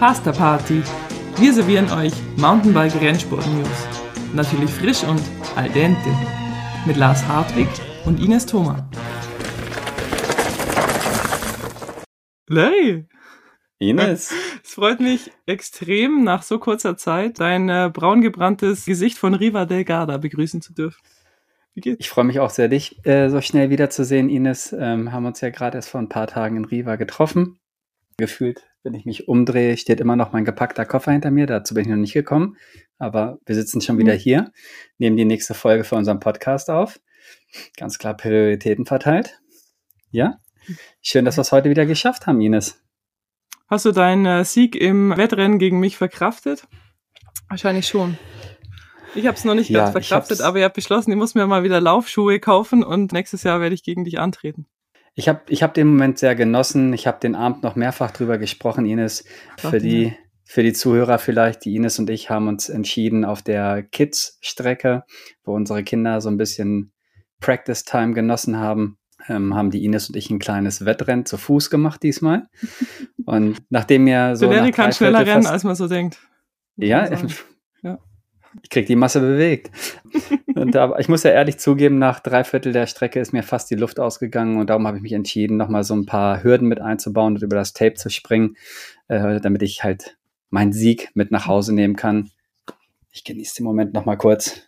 Pasta Party. Wir servieren euch Mountainbike Rennsport News. Natürlich frisch und al dente. Mit Lars Hartwig und Ines Thoma. Larry! Ines. Es freut mich extrem, nach so kurzer Zeit dein äh, braungebranntes Gesicht von Riva del Garda begrüßen zu dürfen. Wie geht's? Ich freue mich auch sehr, dich äh, so schnell wiederzusehen, Ines. Ähm, haben uns ja gerade erst vor ein paar Tagen in Riva getroffen. Gefühlt, wenn ich mich umdrehe, steht immer noch mein gepackter Koffer hinter mir. Dazu bin ich noch nicht gekommen. Aber wir sitzen schon wieder mhm. hier, nehmen die nächste Folge für unseren Podcast auf. Ganz klar Prioritäten verteilt. Ja? Schön, dass wir es heute wieder geschafft haben, Ines. Hast du deinen äh, Sieg im Wettrennen gegen mich verkraftet? Wahrscheinlich schon. Ich habe es noch nicht ja, ganz verkraftet, aber ich habe beschlossen, ich muss mir mal wieder Laufschuhe kaufen und nächstes Jahr werde ich gegen dich antreten. Ich habe ich hab den Moment sehr genossen. Ich habe den Abend noch mehrfach drüber gesprochen, Ines. Für die, für die Zuhörer vielleicht, die Ines und ich haben uns entschieden auf der Kids-Strecke, wo unsere Kinder so ein bisschen Practice-Time genossen haben, ähm, haben die Ines und ich ein kleines Wettrennen zu Fuß gemacht diesmal. Und nachdem mir so. Der kann schneller rennen, als man so denkt. Ja, ich krieg die Masse bewegt. aber ich muss ja ehrlich zugeben, nach drei Viertel der Strecke ist mir fast die Luft ausgegangen und darum habe ich mich entschieden, nochmal so ein paar Hürden mit einzubauen und über das Tape zu springen, äh, damit ich halt meinen Sieg mit nach Hause nehmen kann. Ich genieße den Moment nochmal kurz.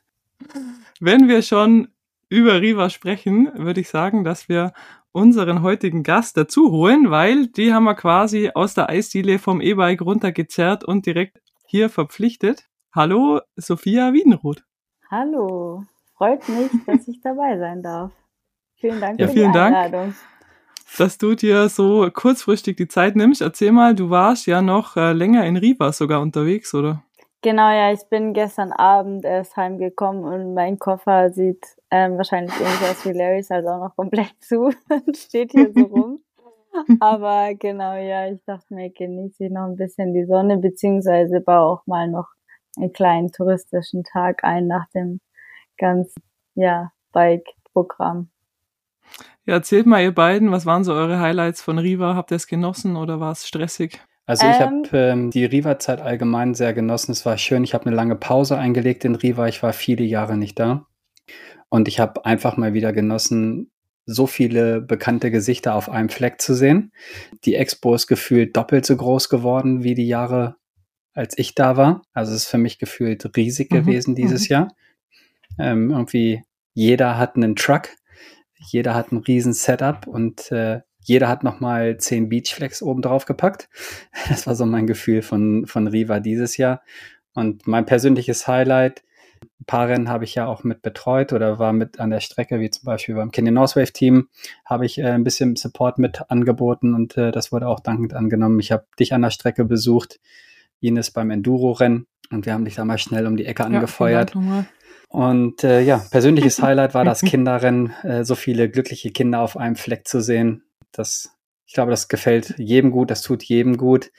Wenn wir schon über Riva sprechen, würde ich sagen, dass wir unseren heutigen Gast dazu holen, weil die haben wir quasi aus der Eisdiele vom E-Bike runtergezerrt und direkt hier verpflichtet. Hallo, Sophia Wiedenroth. Hallo, freut mich, dass ich dabei sein darf. Vielen Dank ja, für vielen die Einladung. Dank, dass du dir so kurzfristig die Zeit nimmst. Erzähl mal, du warst ja noch äh, länger in Riva sogar unterwegs, oder? Genau, ja, ich bin gestern Abend erst heimgekommen und mein Koffer sieht ähm, wahrscheinlich ähnlich aus wie Larrys, also auch noch komplett zu und steht hier so rum. Aber genau, ja, ich dachte mir, genieße ich noch ein bisschen die Sonne, beziehungsweise baue auch mal noch einen kleinen touristischen Tag ein nach dem ganzen ja, Bike-Programm. Ja, erzählt mal ihr beiden, was waren so eure Highlights von Riva? Habt ihr es genossen oder war es stressig? Also ich ähm, habe ähm, die Riva-Zeit allgemein sehr genossen. Es war schön. Ich habe eine lange Pause eingelegt in Riva. Ich war viele Jahre nicht da. Und ich habe einfach mal wieder genossen, so viele bekannte Gesichter auf einem Fleck zu sehen. Die Expo ist gefühlt doppelt so groß geworden wie die Jahre als ich da war. Also es ist für mich gefühlt riesig mhm. gewesen dieses mhm. Jahr. Ähm, irgendwie jeder hat einen Truck, jeder hat ein riesen Setup und äh, jeder hat nochmal zehn Beachflex oben drauf gepackt. Das war so mein Gefühl von, von Riva dieses Jahr. Und mein persönliches Highlight, ein paar Rennen habe ich ja auch mit betreut oder war mit an der Strecke, wie zum Beispiel beim Canyon Northwave Team, habe ich äh, ein bisschen Support mit angeboten und äh, das wurde auch dankend angenommen. Ich habe dich an der Strecke besucht Ines beim Enduro-Rennen und wir haben dich da mal schnell um die Ecke angefeuert. Ja, und äh, ja, persönliches Highlight war das Kinderrennen, äh, so viele glückliche Kinder auf einem Fleck zu sehen. Das, ich glaube, das gefällt jedem gut, das tut jedem gut.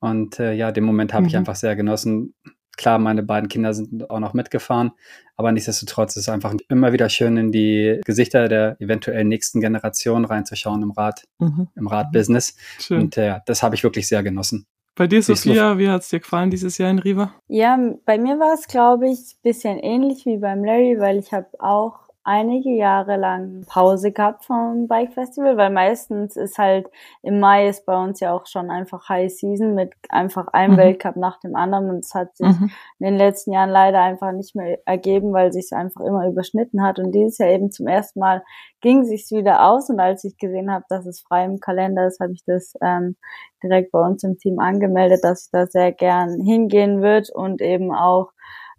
Und äh, ja, den Moment habe mhm. ich einfach sehr genossen. Klar, meine beiden Kinder sind auch noch mitgefahren, aber nichtsdestotrotz ist es einfach immer wieder schön, in die Gesichter der eventuell nächsten Generation reinzuschauen im Rad, mhm. im Radbusiness. Und äh, das habe ich wirklich sehr genossen. Bei dir, Sophia, wie hat es dir gefallen dieses Jahr in Riva? Ja, bei mir war es, glaube ich, ein bisschen ähnlich wie beim Larry, weil ich habe auch einige Jahre lang Pause gehabt vom Bike Festival, weil meistens ist halt im Mai ist bei uns ja auch schon einfach High Season mit einfach einem mhm. Weltcup nach dem anderen und es hat sich mhm. in den letzten Jahren leider einfach nicht mehr ergeben, weil sich einfach immer überschnitten hat und dieses Jahr eben zum ersten Mal ging sich's wieder aus und als ich gesehen habe, dass es frei im Kalender ist, habe ich das ähm, direkt bei uns im Team angemeldet, dass ich da sehr gern hingehen wird und eben auch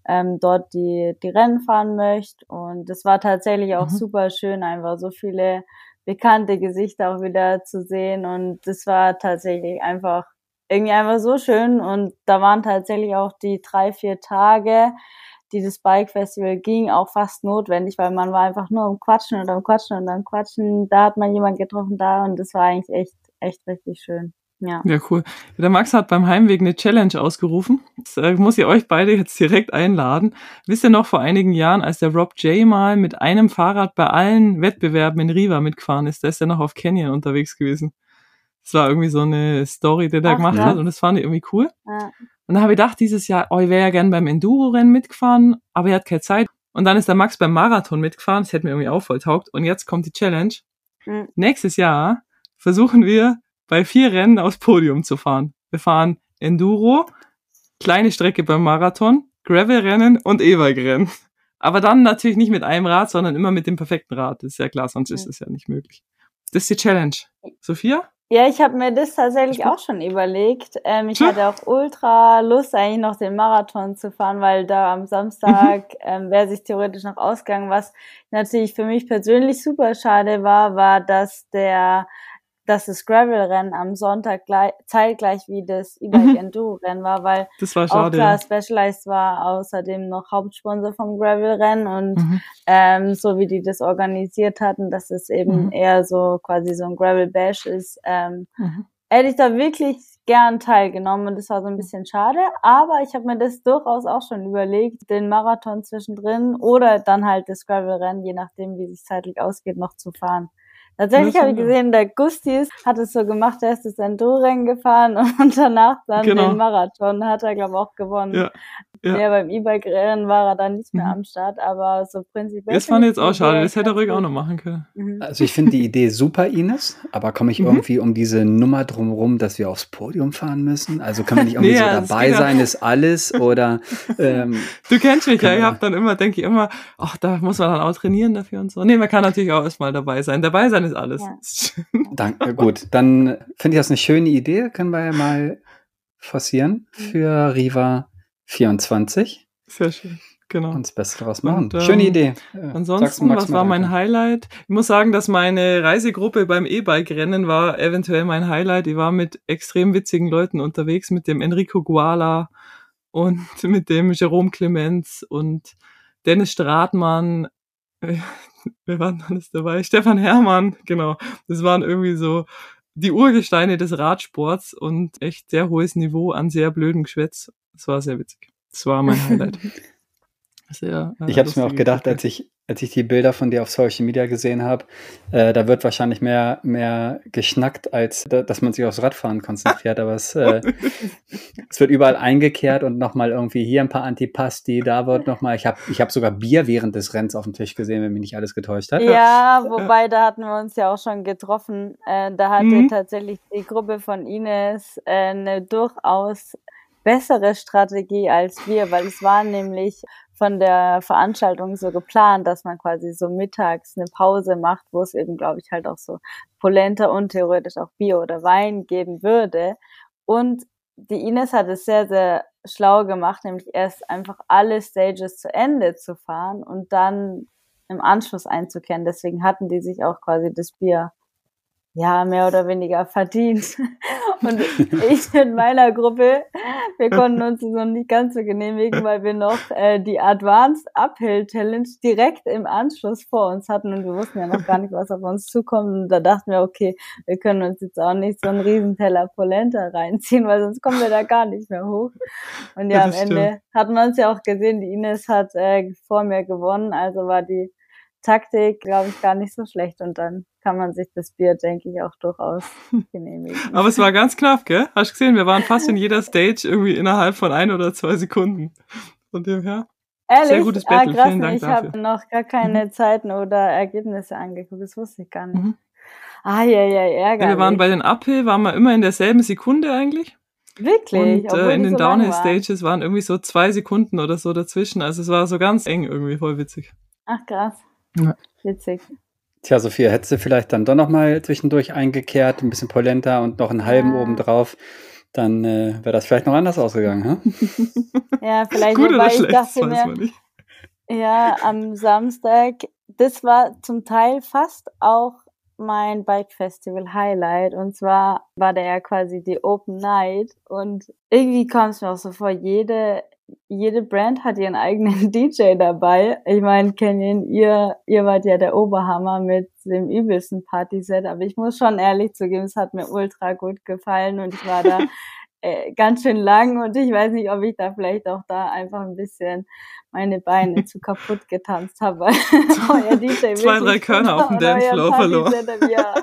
ähm, dort die, die Rennen fahren möchte. Und es war tatsächlich auch mhm. super schön, einfach so viele bekannte Gesichter auch wieder zu sehen. Und das war tatsächlich einfach irgendwie einfach so schön. Und da waren tatsächlich auch die drei, vier Tage, die das Bike Festival ging, auch fast notwendig, weil man war einfach nur am Quatschen und am Quatschen und am Quatschen. Da hat man jemand getroffen da und das war eigentlich echt, echt richtig schön. Ja. ja, cool. Der Max hat beim Heimweg eine Challenge ausgerufen. Das äh, muss ich euch beide jetzt direkt einladen. Wisst ihr noch vor einigen Jahren, als der Rob J mal mit einem Fahrrad bei allen Wettbewerben in Riva mitgefahren ist, da ist er noch auf Canyon unterwegs gewesen. Das war irgendwie so eine Story, die der Ach, gemacht ja. hat und das fand ich irgendwie cool. Ja. Und dann habe ich gedacht, dieses Jahr, oh, ich wäre ja gern beim Enduro-Rennen mitgefahren, aber er hat keine Zeit. Und dann ist der Max beim Marathon mitgefahren, das hätte mir irgendwie auch voll taugt. Und jetzt kommt die Challenge. Mhm. Nächstes Jahr versuchen wir bei vier Rennen aufs Podium zu fahren. Wir fahren Enduro, kleine Strecke beim Marathon, Gravel-Rennen und E-Bike-Rennen. Aber dann natürlich nicht mit einem Rad, sondern immer mit dem perfekten Rad. Das ist ja klar, sonst ist Mhm. das ja nicht möglich. Das ist die Challenge. Sophia? Ja, ich habe mir das tatsächlich auch schon überlegt. Ähm, ich Tja. hatte auch ultra Lust, eigentlich noch den Marathon zu fahren, weil da am Samstag ähm, wäre sich theoretisch noch ausgegangen. Was natürlich für mich persönlich super schade war, war, dass der dass das Gravel-Rennen am Sonntag gleich, zeitgleich wie das E-Bike-Enduro-Rennen war, weil war auch klar. Specialized war außerdem noch Hauptsponsor vom Gravel-Rennen und Mhm. ähm, so wie die das organisiert hatten, dass es eben Mhm. eher so quasi so ein Gravel Bash ist, ähm, Mhm. hätte ich da wirklich gern teilgenommen und das war so ein bisschen schade, aber ich habe mir das durchaus auch schon überlegt, den Marathon zwischendrin oder dann halt das Gravel-Rennen, je nachdem, wie sich zeitlich ausgeht, noch zu fahren. Tatsächlich habe ich gesehen, der Gustis hat es so gemacht, er ist das Enduro-Rennen gefahren und danach dann Genau. den Marathon, hat er glaube ich auch gewonnen. Ja, ja. Ja, beim E-Bike-Rennen war er dann nicht mehr Mhm. am Start, aber so prinzipiell. Das fand ich jetzt auch schade. Das hätte er ruhig auch noch machen können. Mhm. Also ich finde die Idee super, Ines, aber komme ich Mhm. irgendwie um diese Nummer drumherum, dass wir aufs Podium fahren müssen? Also können wir nicht irgendwie Nee, so ja, das dabei ja. sein, ist alles oder ähm, Du kennst mich ja, Kann ich man- hab dann immer, denke ich immer, ach, da muss man dann auch trainieren dafür und so. Nee, man kann natürlich auch erstmal dabei sein. Dabei sein ist alles. danke, gut, dann finde ich das eine schöne Idee, können wir ja mal forcieren Mhm. für Riva 24 Sehr schön. Genau. und das Beste daraus machen. Und, ähm, schöne Idee. Äh, Ansonsten, Max, was war mein. Highlight? Ich muss sagen, dass meine Reisegruppe beim E-Bike-Rennen war eventuell mein Highlight. Ich war mit extrem witzigen Leuten unterwegs, mit dem Enrico Guala und mit dem Jerome Clemens und Dennis Stratmann. Wer war denn alles dabei? Stefan Herrmann, genau. Das waren irgendwie so die Urgesteine des Radsports und echt sehr hohes Niveau an sehr blödem Geschwätz. Das war sehr witzig. Das war mein Highlight. Sehr, äh, Ich habe es mir auch gedacht, als ich, als ich die Bilder von dir auf Social Media gesehen habe, äh, da wird wahrscheinlich mehr, mehr geschnackt, als da, dass man sich aufs Radfahren konzentriert. Aber es, äh, es wird überall eingekehrt und nochmal irgendwie hier ein paar Antipasti, da wird nochmal, ich habe ich hab sogar Bier während des Rennens auf dem Tisch gesehen, wenn mich nicht alles getäuscht hat. Ja, wobei da hatten wir uns ja auch schon getroffen. Äh, da hatte Mhm. tatsächlich die Gruppe von Ines äh, eine durchaus bessere Strategie als wir, weil es war nämlich von der Veranstaltung so geplant, dass man quasi so mittags eine Pause macht, wo es eben, glaube ich, halt auch so Polenta und theoretisch auch Bier oder Wein geben würde. Und die Ines hat es sehr, sehr schlau gemacht, nämlich erst einfach alle Stages zu Ende zu fahren und dann im Anschluss einzukehren. Deswegen hatten die sich auch quasi das Bier ja mehr oder weniger verdient. Und ich in meiner Gruppe, wir konnten uns das noch nicht ganz so genehmigen, weil wir noch äh, die Advanced Uphill Challenge direkt im Anschluss vor uns hatten und wir wussten ja noch gar nicht, was auf uns zukommt. Und da dachten wir, okay, wir können uns jetzt auch nicht so einen Riesenteller Polenta reinziehen, weil sonst kommen wir da gar nicht mehr hoch. Und ja, am Ende hat man es ja auch gesehen, die Ines hat äh, vor mir gewonnen, also war die Taktik, glaube ich, gar nicht so schlecht. Und dann kann man sich das Bier, denke ich, auch durchaus genehmigen. Aber es war ganz knapp, gell? Hast du gesehen, wir waren fast in jeder Stage irgendwie innerhalb von ein oder zwei Sekunden. Von dem her. Ehrlich? sehr gutes ah, Battle, krass, vielen Dank ich habe noch gar keine Zeiten oder Ergebnisse angeguckt. Das wusste ich gar nicht. Mhm. Ah, ja, ja, Ja, ärgerlich. wir waren bei den Uphill, waren wir immer in derselben Sekunde eigentlich. Wirklich? Und äh, in den so lang Downhill waren. Stages waren irgendwie so zwei Sekunden oder so dazwischen. Also es war so ganz eng irgendwie, voll witzig. Ach, krass. Ja. Witzig. Tja, Sophia, hättest du vielleicht dann doch nochmal zwischendurch eingekehrt, ein bisschen Polenta und noch einen halben Ja. oben drauf, dann äh, wäre das vielleicht noch anders ausgegangen. Hm? Ja, vielleicht, Gut wobei oder ich dachte mir. Ja, am Samstag, das war zum Teil fast auch mein Bike Festival Highlight. Und zwar war der ja quasi die Open Night. Und irgendwie kam es mir auch so vor, jede, jede Brand hat ihren eigenen DJ dabei. Ich meine, Canyon, ihr, ihr wart ja der Oberhammer mit dem übelsten Partyset. Aber ich muss schon ehrlich zugeben, es hat mir ultra gut gefallen und ich war da äh, ganz schön lang und ich weiß nicht, ob ich da vielleicht auch da einfach ein bisschen meine Beine zu kaputt getanzt habe, weil euer DJ Zwei, drei Körner auf dem Dancefloor verloren. Partysetup, Ja,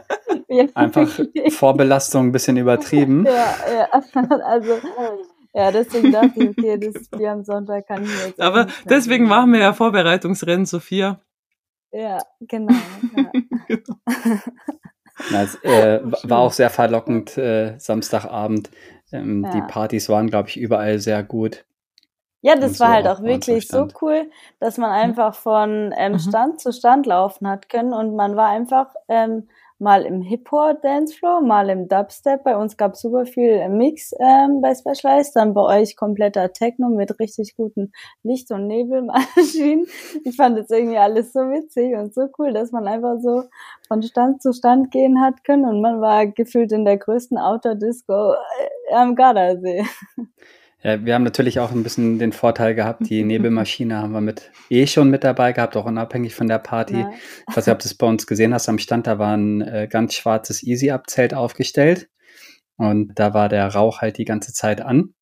ja, einfach Vorbelastung ein bisschen übertrieben. Ja, ja, also ja, deswegen dachte ich, okay, das Bier am Sonntag kann ich jetzt. Aber deswegen machen wir ja Vorbereitungsrennen, Sophia. Ja, genau. Ja. genau. Na, es äh, war auch sehr verlockend äh, Samstagabend. Ähm, ja. Die Partys waren, glaube ich, überall sehr gut. Ja, das war halt auch wirklich so cool, dass man einfach von ähm, mhm. Stand zu Stand laufen hat können und man war einfach ähm, mal im Hip-Hop-Dancefloor, mal im Dubstep. Bei uns gab es super viel Mix ähm, bei Specialized, dann bei euch kompletter Techno mit richtig guten Licht- und Nebelmaschinen. Ich fand das irgendwie alles so witzig und so cool, dass man einfach so von Stand zu Stand gehen hat können und man war gefühlt in der größten Outdoor-Disco äh, am Gardasee. Ja, wir haben natürlich auch ein bisschen den Vorteil gehabt, die Nebelmaschine haben wir mit eh schon mit dabei gehabt, auch unabhängig von der Party. Ja. Ich weiß nicht, ob du es bei uns gesehen hast, am Stand, da war ein äh, ganz schwarzes Easy-Up-Zelt aufgestellt und da war der Rauch halt die ganze Zeit an.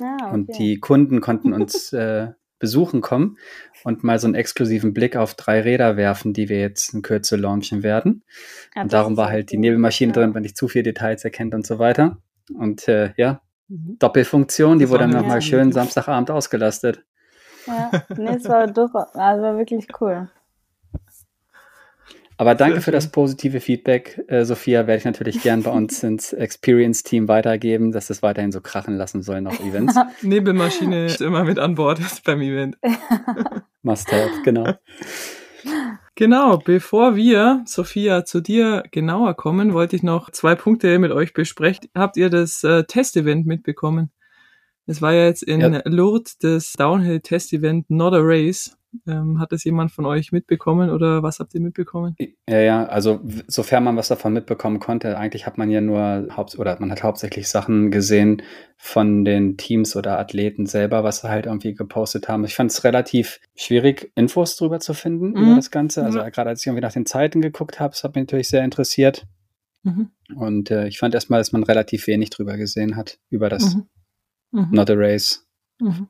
Ah, okay. Und die Kunden konnten uns äh, besuchen kommen und mal so einen exklusiven Blick auf drei Räder werfen, die wir jetzt in Kürze launchen werden. Ja, und darum war halt die Nebelmaschine drin, wenn ich zu viele Details erkennt und so weiter. Und äh, ja. Doppelfunktion, die wurde dann nochmal schön Samstagabend ausgelastet. Ja, nee, es war doch, also war wirklich cool. Aber danke für das positive Feedback, äh, Sophia. Werde ich natürlich gern bei uns ins Experience-Team weitergeben, dass es weiterhin so krachen lassen soll noch Events. Nebelmaschine ist immer mit an Bord beim Event. Must have, genau. Genau, bevor wir, Sophia, zu dir genauer kommen, wollte ich noch zwei Punkte mit euch besprechen. Habt ihr das äh, Testevent mitbekommen? Es war ja jetzt in ja. Lourdes das Downhill Test-Event Not a Race. Ähm, hat das jemand von euch mitbekommen oder was habt ihr mitbekommen? Ja, ja, also sofern man was davon mitbekommen konnte, eigentlich hat man ja nur haupt oder man hat hauptsächlich Sachen gesehen von den Teams oder Athleten selber, was sie halt irgendwie gepostet haben. Ich fand es relativ schwierig, Infos drüber zu finden mhm. über das Ganze. Also mhm. gerade als ich irgendwie nach den Zeiten geguckt habe, das hat mich natürlich sehr interessiert. Mhm. Und äh, ich fand erstmal, dass man relativ wenig drüber gesehen hat, über das mhm. mhm. Not a Race. Mhm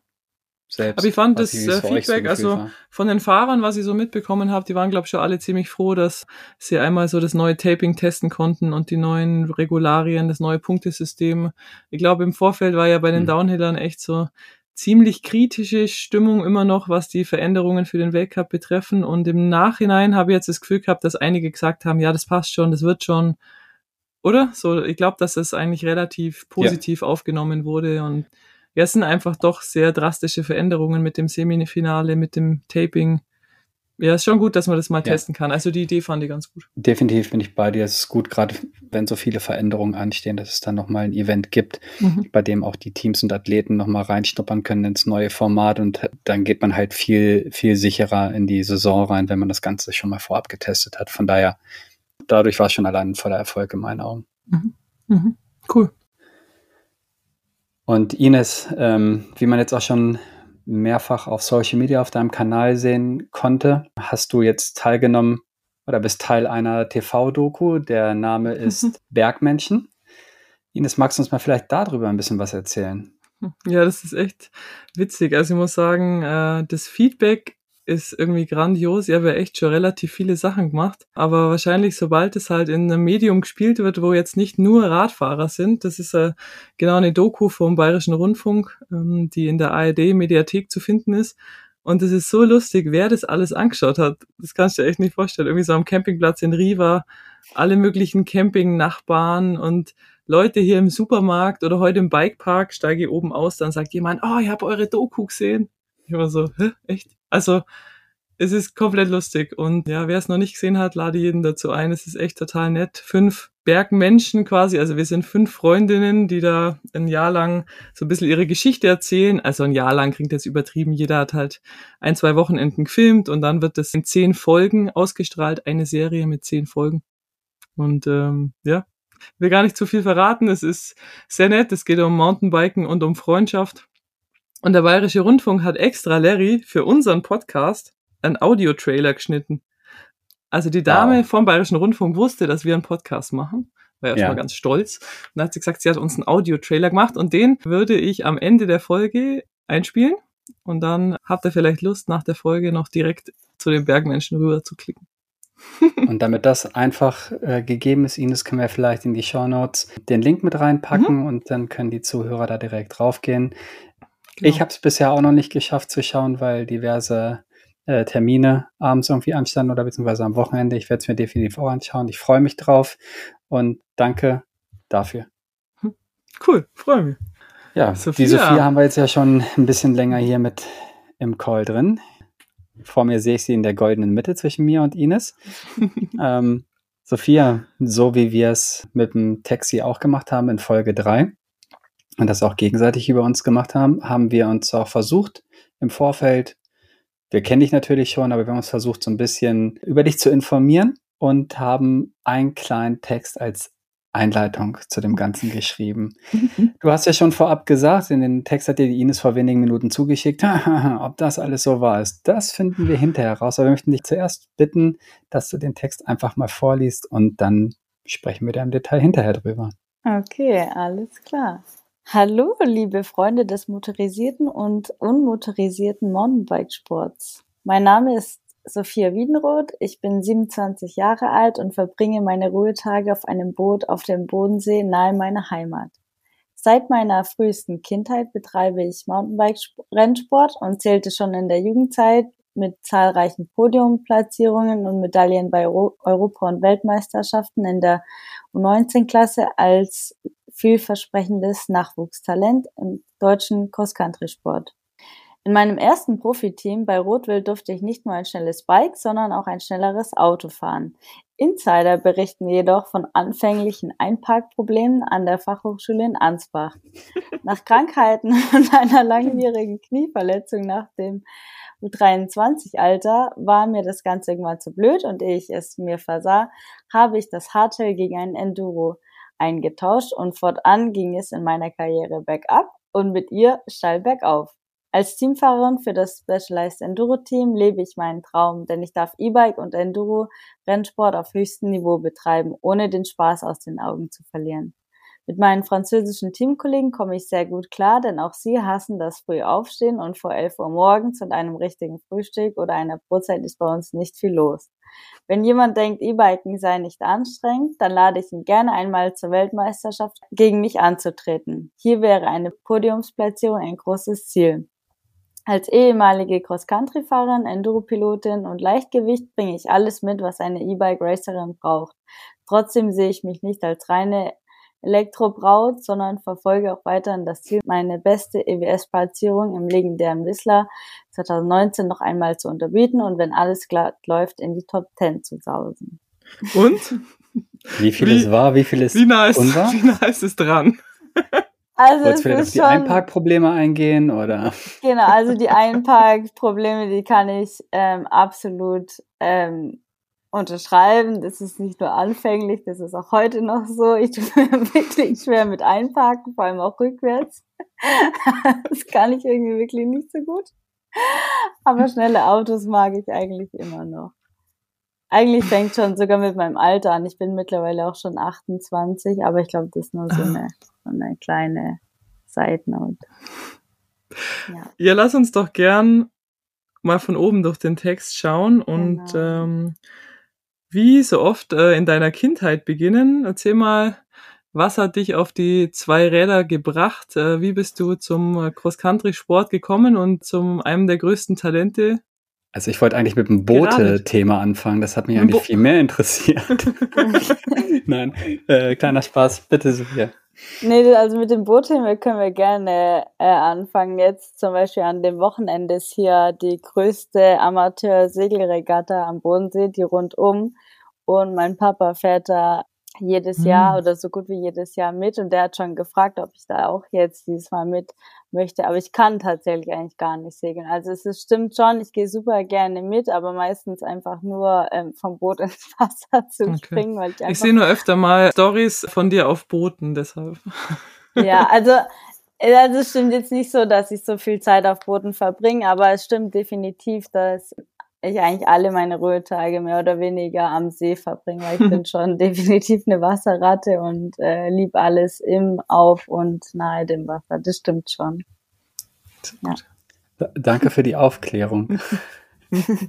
selbst. Aber ich fand das äh, Feedback, so also war. von den Fahrern, was ich so mitbekommen habe, die waren, glaube ich, schon alle ziemlich froh, dass sie einmal so das neue Taping testen konnten und die neuen Regularien, das neue Punktesystem. Ich glaube, im Vorfeld war ja bei den hm. Downhillern echt so ziemlich kritische Stimmung immer noch, was die Veränderungen für den Weltcup betreffen. Und im Nachhinein habe ich jetzt das Gefühl gehabt, dass einige gesagt haben, ja, das passt schon, das wird schon. Oder? So, ich glaube, dass das eigentlich relativ positiv ja. aufgenommen wurde und ja, es sind einfach doch sehr drastische Veränderungen mit dem Semifinale, mit dem Taping. Ja, ist schon gut, dass man das mal ja. testen kann. Also die Idee fand ich ganz gut. Definitiv bin ich bei dir. Es ist gut, gerade wenn so viele Veränderungen anstehen, dass es dann nochmal ein Event gibt, mhm. bei dem auch die Teams und Athleten nochmal reinschnuppern können ins neue Format und dann geht man halt viel, viel sicherer in die Saison rein, wenn man das Ganze schon mal vorab getestet hat. Von daher, dadurch war es schon allein ein voller Erfolg in meinen Augen. Mhm. Mhm. Cool. Und Ines, ähm, wie man jetzt auch schon mehrfach auf Social Media auf deinem Kanal sehen konnte, hast du jetzt teilgenommen oder bist Teil einer TV-Doku. Der Name ist mhm. Bergmenschen. Ines, magst du uns mal vielleicht darüber ein bisschen was erzählen? Ja, das ist echt witzig. Also ich muss sagen, äh, das Feedback ist irgendwie grandios. Ich habe ja echt schon relativ viele Sachen gemacht. Aber wahrscheinlich, sobald es halt in einem Medium gespielt wird, wo jetzt nicht nur Radfahrer sind, das ist äh, genau eine Doku vom Bayerischen Rundfunk, ähm, die in der ARD-Mediathek zu finden ist. Und es ist so lustig, wer das alles angeschaut hat. Das kannst du dir echt nicht vorstellen. Irgendwie so am Campingplatz in Riva, alle möglichen Camping-Nachbarn und Leute hier im Supermarkt oder heute im Bikepark steige ich oben aus, dann sagt jemand, oh, ich habe eure Doku gesehen. Ich war so, hä, echt? Also, es ist komplett lustig. Und ja, wer es noch nicht gesehen hat, lade jeden dazu ein. Es ist echt total nett. Fünf Bergmenschen quasi. Also wir sind fünf Freundinnen, die da ein Jahr lang so ein bisschen ihre Geschichte erzählen. Also ein Jahr lang klingt jetzt übertrieben. Jeder hat halt ein, zwei Wochenenden gefilmt und dann wird das in zehn Folgen ausgestrahlt. Eine Serie mit zehn Folgen. Und ähm, ja, will gar nicht zu viel verraten. Es ist sehr nett. Es geht um Mountainbiken und um Freundschaft. Und der Bayerische Rundfunk hat extra Larry für unseren Podcast einen Audio-Trailer geschnitten. Also die Dame wow. vom Bayerischen Rundfunk wusste, dass wir einen Podcast machen. War erstmal ja. ganz stolz. Und dann hat sie gesagt, sie hat uns einen Audio-Trailer gemacht und den würde ich am Ende der Folge einspielen. Und dann habt ihr vielleicht Lust, nach der Folge noch direkt zu den Bergmenschen rüber zu klicken. Und damit das einfach äh, gegeben ist, Ines, können wir vielleicht in die Show Notes den Link mit reinpacken mhm. und dann können die Zuhörer da direkt draufgehen. Genau. Ich habe es bisher auch noch nicht geschafft zu schauen, weil diverse äh, Termine abends irgendwie anstanden oder beziehungsweise am Wochenende. Ich werde es mir definitiv auch anschauen. Ich freue mich drauf und danke dafür. Hm. Cool, freue mich. Ja, Sophia. die Sophia haben wir jetzt ja schon ein bisschen länger hier mit im Call drin. Vor mir sehe ich sie in der goldenen Mitte zwischen mir und Ines. ähm, Sophia, so wie wir es mit dem Taxi auch gemacht haben in Folge 3 und das auch gegenseitig über uns gemacht haben, haben wir uns auch versucht, im Vorfeld wir kennen dich natürlich schon, aber wir haben uns versucht, so ein bisschen über dich zu informieren und haben einen kleinen Text als Einleitung zu dem Ganzen geschrieben. Du hast ja schon vorab gesagt, in den Text hat dir die Ines vor wenigen Minuten zugeschickt, ob das alles so wahr ist. Das finden wir hinterher raus, aber wir möchten dich zuerst bitten, dass du den Text einfach mal vorliest und dann sprechen wir da im Detail hinterher drüber. Okay, alles klar. Hallo, liebe Freunde des motorisierten und unmotorisierten Mountainbikesports. Mein Name ist Sophia Wiedenroth. Ich bin 27 Jahre alt und verbringe meine Ruhetage auf einem Boot auf dem Bodensee nahe meiner Heimat. Seit meiner frühesten Kindheit betreibe ich Mountainbike-Rennsport und zählte schon in der Jugendzeit mit zahlreichen Podiumplatzierungen und Medaillen bei Europa- und Weltmeisterschaften in der U19-Klasse als vielversprechendes Nachwuchstalent im deutschen Cross-Country-Sport. In meinem ersten Profiteam bei Rotwild durfte ich nicht nur ein schnelles Bike, sondern auch ein schnelleres Auto fahren. Insider berichten jedoch von anfänglichen Einparkproblemen an der Fachhochschule in Ansbach. Nach Krankheiten und einer langwierigen Knieverletzung nach dem U23-Alter war mir das Ganze irgendwann zu blöd und ehe ich es mir versah, habe ich das Hardtail gegen ein Enduro eingetauscht und fortan ging es in meiner Karriere bergab und mit ihr steil bergauf. Als Teamfahrerin für das Specialized Enduro Team lebe ich meinen Traum, denn ich darf E-Bike und Enduro Rennsport auf höchstem Niveau betreiben, ohne den Spaß aus den Augen zu verlieren. Mit meinen französischen Teamkollegen komme ich sehr gut klar, denn auch sie hassen das früh Aufstehen und vor 11 Uhr morgens und einem richtigen Frühstück oder einer Brotzeit ist bei uns nicht viel los. Wenn jemand denkt, E-Biken sei nicht anstrengend, dann lade ich ihn gerne einmal zur Weltmeisterschaft gegen mich anzutreten. Hier wäre eine Podiumsplatzierung ein großes Ziel. Als ehemalige Cross-Country-Fahrerin, Enduro-Pilotin und Leichtgewicht bringe ich alles mit, was eine E-Bike-Racerin braucht. Trotzdem sehe ich mich nicht als reine Elektrobraut, sondern verfolge auch weiterhin das Ziel, meine beste EWS-Platzierung im legendären Whistler 2019 noch einmal zu unterbieten und wenn alles glatt läuft, in die Top 10 zu sausen. Und? Wie viel wie, es war, wie viel es wie nah ist, unwahr? Wie nah ist es dran? Also Wolltest du vielleicht auf die Einparkprobleme eingehen oder? Genau, also die Einparkprobleme, die kann ich ähm, absolut ähm, unterschreiben. Das ist nicht nur anfänglich, das ist auch heute noch so. Ich tue mir wirklich schwer mit einparken, vor allem auch rückwärts. das kann ich irgendwie wirklich nicht so gut. Aber schnelle Autos mag ich eigentlich immer noch. Eigentlich fängt schon sogar mit meinem Alter an. Ich bin mittlerweile auch schon 28, aber ich glaube, das ist nur so eine, so eine kleine Seitennote. Ja. ja, lass uns doch gern mal von oben durch den Text schauen und genau. ähm, wie so oft äh, in deiner Kindheit beginnen. Erzähl mal, was hat dich auf die zwei Räder gebracht? Äh, wie bist du zum äh, Cross-Country-Sport gekommen und zum einem der größten Talente? Also ich wollte eigentlich mit dem Boote-Thema anfangen. Das hat mich eigentlich Bo viel mehr interessiert. Nein, äh, kleiner Spaß. Bitte, Sophia. Nee, also mit dem Bootthema können wir gerne äh, anfangen. Jetzt zum Beispiel an dem Wochenende ist hier die größte Amateur-Segelregatta am Bodensee, die rundum. Und mein Papa fährt da jedes Jahr mhm. oder so gut wie jedes Jahr mit und der hat schon gefragt, ob ich da auch jetzt dieses Mal mit möchte, aber ich kann tatsächlich eigentlich gar nicht segeln. Also es ist, stimmt schon, ich gehe super gerne mit, aber meistens einfach nur ähm, vom Boot ins Wasser zu okay. springen, weil ich Ich sehe nur öfter mal Stories von dir auf Booten, deshalb. Ja, also also es stimmt jetzt nicht so, dass ich so viel Zeit auf Booten verbringe, aber es stimmt definitiv, dass ich eigentlich alle meine Ruhetage mehr oder weniger am See verbringe, weil ich bin schon definitiv eine Wasserratte und äh, lieb alles im, auf und nahe dem Wasser. Das stimmt schon. Ja. Danke für die Aufklärung.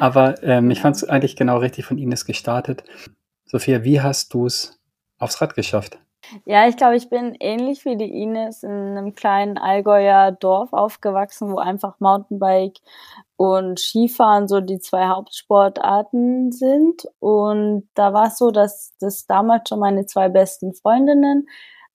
Aber ähm, ich fand es eigentlich genau richtig von Ines gestartet. Sophia, wie hast du es aufs Rad geschafft? Ja, ich glaube, ich bin ähnlich wie die Ines in einem kleinen Allgäuer Dorf aufgewachsen, wo einfach Mountainbike und Skifahren so die zwei Hauptsportarten sind. Und da war es so, dass das damals schon meine zwei besten Freundinnen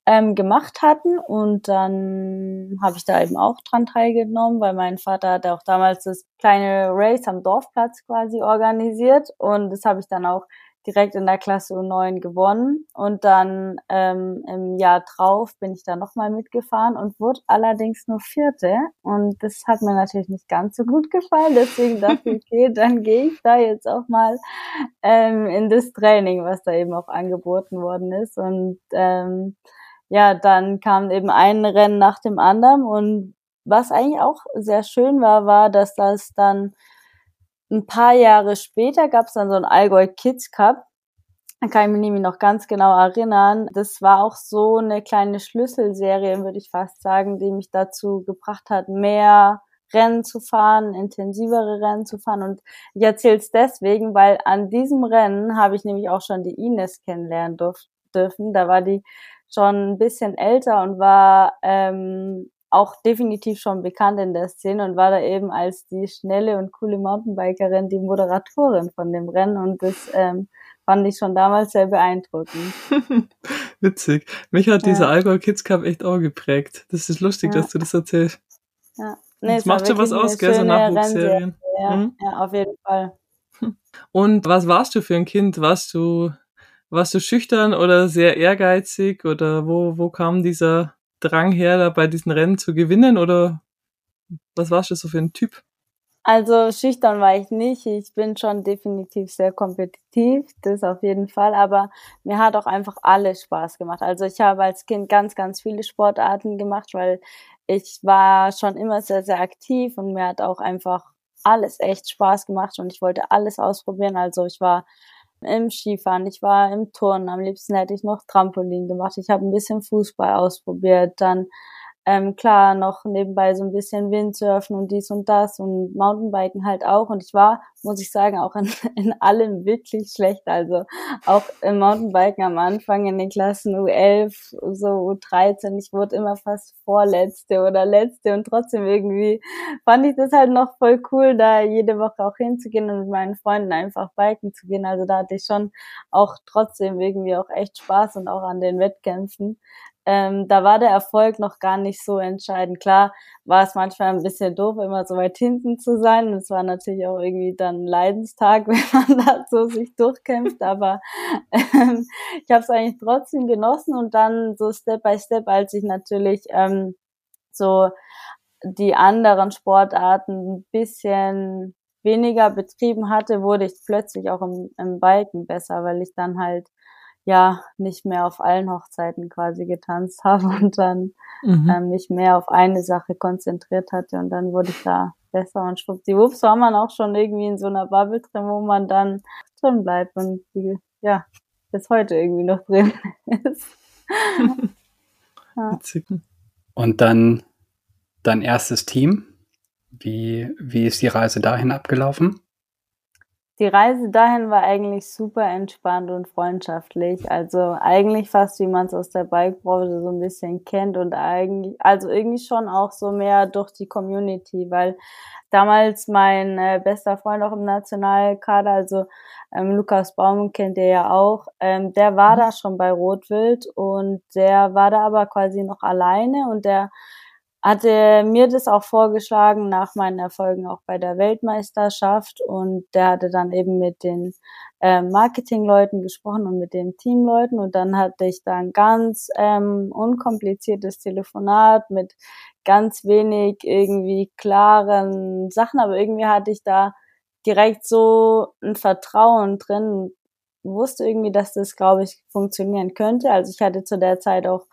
ähm, gemacht hatten. Und dann habe ich da eben auch dran teilgenommen, weil mein Vater hat auch damals das kleine Race am Dorfplatz quasi organisiert. Und das habe ich dann auch direkt in der Klasse U9 gewonnen. Und dann ähm, im Jahr drauf bin ich da nochmal mitgefahren und wurde allerdings nur Vierte. Und das hat mir natürlich nicht ganz so gut gefallen. Deswegen dachte ich, okay, dann gehe ich da jetzt auch mal ähm, in das Training, was da eben auch angeboten worden ist. Und ähm, ja, dann kam eben ein Rennen nach dem anderen. Und was eigentlich auch sehr schön war, war, dass das dann ein paar Jahre später gab es dann so einen Allgäu Kids Cup. Da kann ich mich nämlich noch ganz genau erinnern. Das war auch so eine kleine Schlüsselserie, würde ich fast sagen, die mich dazu gebracht hat, mehr Rennen zu fahren, intensivere Rennen zu fahren. Und ich erzähle es deswegen, weil an diesem Rennen habe ich nämlich auch schon die Ines kennenlernen dürfen. Da war die schon ein bisschen älter und war ähm, auch definitiv schon bekannt in der Szene und war da eben als die schnelle und coole Mountainbikerin die Moderatorin von dem Rennen und das ähm, fand ich schon damals sehr beeindruckend. Witzig. Mich hat ja. dieser Allgäu Kids Cup echt auch geprägt. Das ist lustig, ja. dass du das erzählst. Ja. Nee, das macht schon was aus, gell, so Nachwuchsserien. Ja, hm? ja, auf jeden Fall. Und was warst du für ein Kind? Warst du, warst du schüchtern oder sehr ehrgeizig oder wo, wo kam dieser Drang her, da bei diesen Rennen zu gewinnen oder was warst du so für ein Typ? Also schüchtern war ich nicht. Ich bin schon definitiv sehr kompetitiv, das auf jeden Fall. Aber mir hat auch einfach alles Spaß gemacht. Also ich habe als Kind ganz, ganz viele Sportarten gemacht, weil ich war schon immer sehr, sehr aktiv und mir hat auch einfach alles echt Spaß gemacht und ich wollte alles ausprobieren. Also ich war im Skifahren, ich war im Turnen, am liebsten hätte ich noch Trampolin gemacht, ich habe ein bisschen Fußball ausprobiert, dann ähm, klar noch nebenbei so ein bisschen Windsurfen und dies und das und Mountainbiken halt auch. Und ich war, muss ich sagen, auch in, in allem wirklich schlecht. Also auch im Mountainbiken am Anfang in den Klassen U11, so U13, ich wurde immer fast Vorletzte oder Letzte und trotzdem irgendwie fand ich das halt noch voll cool, da jede Woche auch hinzugehen und mit meinen Freunden einfach biken zu gehen. Also da hatte ich schon auch trotzdem irgendwie auch echt Spaß und auch an den Wettkämpfen ähm, da war der Erfolg noch gar nicht so entscheidend. Klar war es manchmal ein bisschen doof, immer so weit hinten zu sein. Es war natürlich auch irgendwie dann ein Leidenstag, wenn man da so sich durchkämpft. Aber ähm, ich habe es eigentlich trotzdem genossen und dann so Step by Step, als ich natürlich ähm, so die anderen Sportarten ein bisschen weniger betrieben hatte, wurde ich plötzlich auch im, im Biken besser, weil ich dann halt ja nicht mehr auf allen Hochzeiten quasi getanzt habe und dann mhm. ähm, mich mehr auf eine Sache konzentriert hatte und dann wurde ich da besser und schwuppdiwupps war man auch schon irgendwie in so einer Bubble drin, wo man dann drin bleibt und die, ja, bis heute irgendwie noch drin ist. ja. Und dann dein erstes Team. Wie, wie ist die Reise dahin abgelaufen? Die Reise dahin war eigentlich super entspannt und freundschaftlich. Also eigentlich fast wie man es aus der Bikebranche so ein bisschen kennt und eigentlich, also irgendwie schon auch so mehr durch die Community, weil damals mein äh, bester Freund auch im Nationalkader, also ähm, Lukas Baum kennt ihr ja auch, ähm, der war mhm. da schon bei Rotwild und der war da aber quasi noch alleine und der hatte mir das auch vorgeschlagen nach meinen Erfolgen auch bei der Weltmeisterschaft. Und der hatte dann eben mit den äh, Marketingleuten gesprochen und mit den Teamleuten. Und dann hatte ich da ein ganz ähm, unkompliziertes Telefonat mit ganz wenig irgendwie klaren Sachen, aber irgendwie hatte ich da direkt so ein Vertrauen drin, wusste irgendwie, dass das, glaube ich, funktionieren könnte. Also ich hatte zu der Zeit auch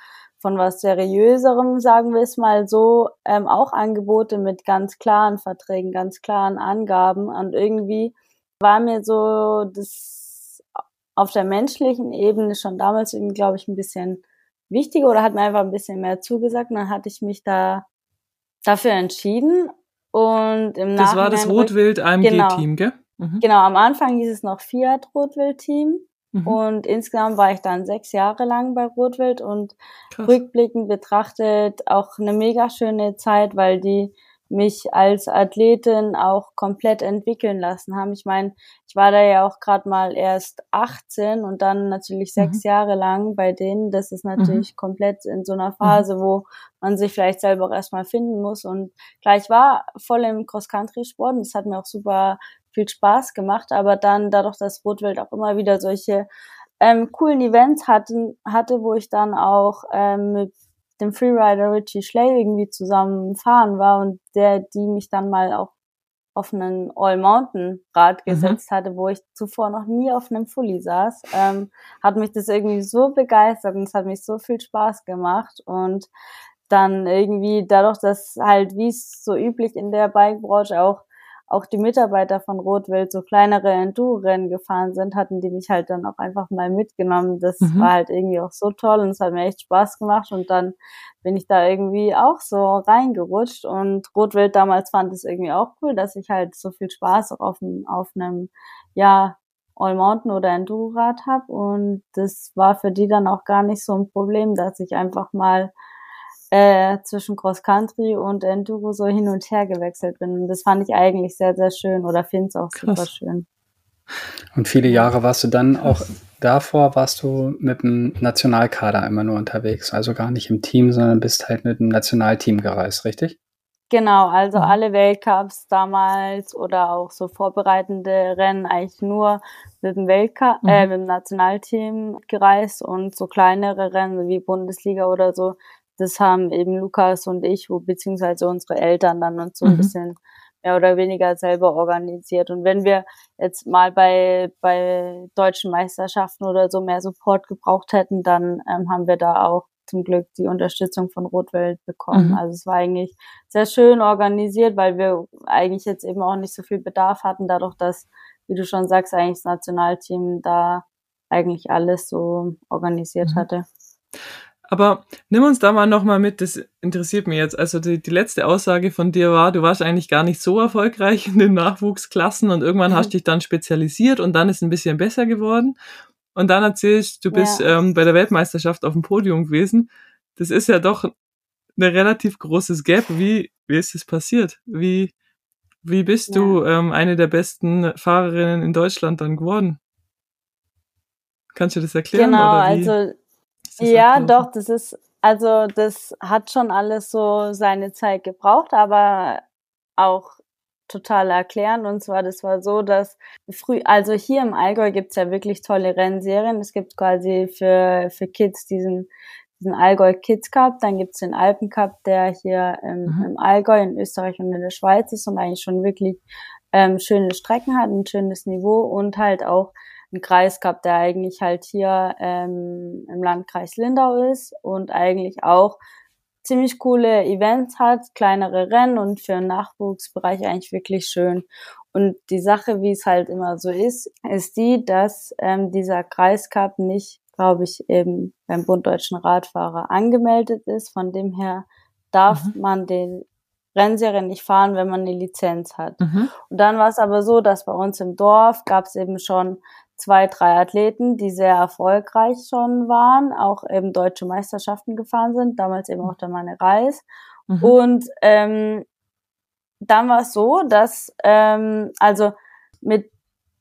von was seriöserem, sagen wir es mal so, ähm, auch Angebote mit ganz klaren Verträgen, ganz klaren Angaben. Und irgendwie war mir so das auf der menschlichen Ebene schon damals irgendwie, glaube ich, ein bisschen wichtiger oder hat mir einfach ein bisschen mehr zugesagt. Und dann hatte ich mich da dafür entschieden. Und im Das war das Rotwild AMG-Team, genau, gell? Mhm. Genau, am Anfang hieß es noch Fiat Rotwild-Team. Mhm. Und insgesamt war ich dann sechs Jahre lang bei Rotwild und Krass. rückblickend betrachtet auch eine mega schöne Zeit, weil die mich als Athletin auch komplett entwickeln lassen haben. Ich meine, ich war da ja auch gerade mal erst 18 und dann natürlich sechs Mhm. Jahre lang bei denen. Das ist natürlich komplett in so einer Phase, wo man sich vielleicht selber auch erstmal finden muss. Und klar, ich war voll im Cross-Country-Sport und es hat mir auch super viel Spaß gemacht, aber dann dadurch, dass Rotwild auch immer wieder solche ähm, coolen Events hatten, hatte, wo ich dann auch ähm, mit dem Freerider Richie Schley irgendwie zusammen fahren war und der, die mich dann mal auch auf einen All-Mountain-Rad Mhm. gesetzt hatte, wo ich zuvor noch nie auf einem Fully saß, ähm, hat mich das irgendwie so begeistert und es hat mich so viel Spaß gemacht und dann irgendwie dadurch, dass halt, wie es so üblich in der Bike-Branche auch auch die Mitarbeiter von Rotwild so kleinere Enduro-Rennen gefahren sind, hatten die mich halt dann auch einfach mal mitgenommen. Das Mhm. war halt irgendwie auch so toll und es hat mir echt Spaß gemacht und dann bin ich da irgendwie auch so reingerutscht und Rotwild damals fand es irgendwie auch cool, dass ich halt so viel Spaß auch auf, einem- auf einem, ja, All-Mountain oder Enduro-Rad habe und das war für die dann auch gar nicht so ein Problem, dass ich einfach mal äh, zwischen Cross Country und Enduro so hin und her gewechselt bin. Und das fand ich eigentlich sehr, sehr schön oder finde es auch Krass. super schön. Und viele Jahre warst du dann auch davor, warst du mit dem Nationalkader immer nur unterwegs. Also gar nicht im Team, sondern bist halt mit dem Nationalteam gereist, richtig? Genau, also Mhm. alle Weltcups damals oder auch so vorbereitende Rennen eigentlich nur mit dem Weltcup, Mhm. äh, mit dem Nationalteam gereist und so kleinere Rennen wie Bundesliga oder so, das haben eben Lukas und ich, wo beziehungsweise unsere Eltern dann uns so ein Mhm. bisschen mehr oder weniger selber organisiert. Und wenn wir jetzt mal bei, bei deutschen Meisterschaften oder so mehr Support gebraucht hätten, dann ähm, haben wir da auch zum Glück die Unterstützung von Rotwelt bekommen. Mhm. Also es war eigentlich sehr schön organisiert, weil wir eigentlich jetzt eben auch nicht so viel Bedarf hatten, dadurch, dass, wie du schon sagst, eigentlich das Nationalteam da eigentlich alles so organisiert Mhm. hatte. Aber nimm uns da mal nochmal mit, das interessiert mich jetzt. Also die, die letzte Aussage von dir war, du warst eigentlich gar nicht so erfolgreich in den Nachwuchsklassen und irgendwann Mhm. hast dich dann spezialisiert und dann ist ein bisschen besser geworden. Und dann erzählst du, bist Ja. ähm, bei der Weltmeisterschaft auf dem Podium gewesen. Das ist ja doch ein relativ großes Gap. Wie, wie ist das passiert? Wie, wie bist Ja. du ähm, eine der besten Fahrerinnen in Deutschland dann geworden? Kannst du das erklären? Genau, oder wie also das Ja, doch, das ist, also das hat schon alles so seine Zeit gebraucht, aber auch total erklären. Und zwar, das war so, dass früh, also hier im Allgäu gibt's ja wirklich tolle Rennserien. Es gibt quasi für, für Kids diesen, diesen Allgäu Kids Cup, dann gibt's den Alpen Cup, der hier im, Mhm. im Allgäu, in Österreich und in der Schweiz ist und eigentlich schon wirklich ähm, schöne Strecken hat, ein schönes Niveau und halt auch ein Kreiscup, der eigentlich halt hier ähm, im Landkreis Lindau ist und eigentlich auch ziemlich coole Events hat, kleinere Rennen und für den Nachwuchsbereich eigentlich wirklich schön. Und die Sache, wie es halt immer so ist, ist die, dass ähm, dieser Kreiscup nicht, glaube ich, eben beim Bund Deutschen Radfahrer angemeldet ist. Von dem her darf Mhm. man den Rennserien nicht fahren, wenn man eine Lizenz hat. Mhm. Und dann war es aber so, dass bei uns im Dorf gab es eben schon zwei, drei Athleten, die sehr erfolgreich schon waren, auch eben deutsche Meisterschaften gefahren sind, damals eben auch der Manne Reis. Mhm. Und ähm, dann war es so, dass, ähm, also mit,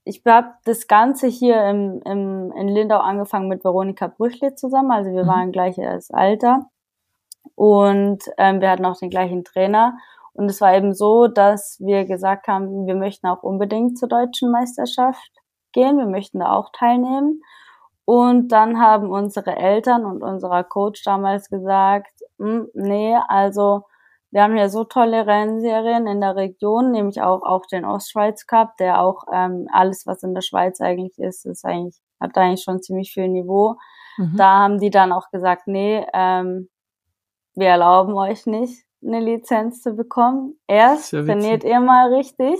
ich habe das Ganze hier im, im, in Lindau angefangen mit Veronika Brüchle zusammen, also wir Mhm. waren gleiches Alter und ähm, wir hatten auch den gleichen Trainer. Und es war eben so, dass wir gesagt haben, wir möchten auch unbedingt zur deutschen Meisterschaft gehen, wir möchten da auch teilnehmen. Und dann haben unsere Eltern und unser Coach damals gesagt, "Hm, nee, also wir haben ja so tolle Rennserien in der Region, nämlich auch, auch den Ostschweiz Cup, der auch ähm, alles, was in der Schweiz eigentlich ist, ist eigentlich, hat eigentlich schon ziemlich viel Niveau. Mhm. Da haben die dann auch gesagt, nee, ähm, wir erlauben euch nicht, eine Lizenz zu bekommen. Erst ja trainiert ihr mal richtig.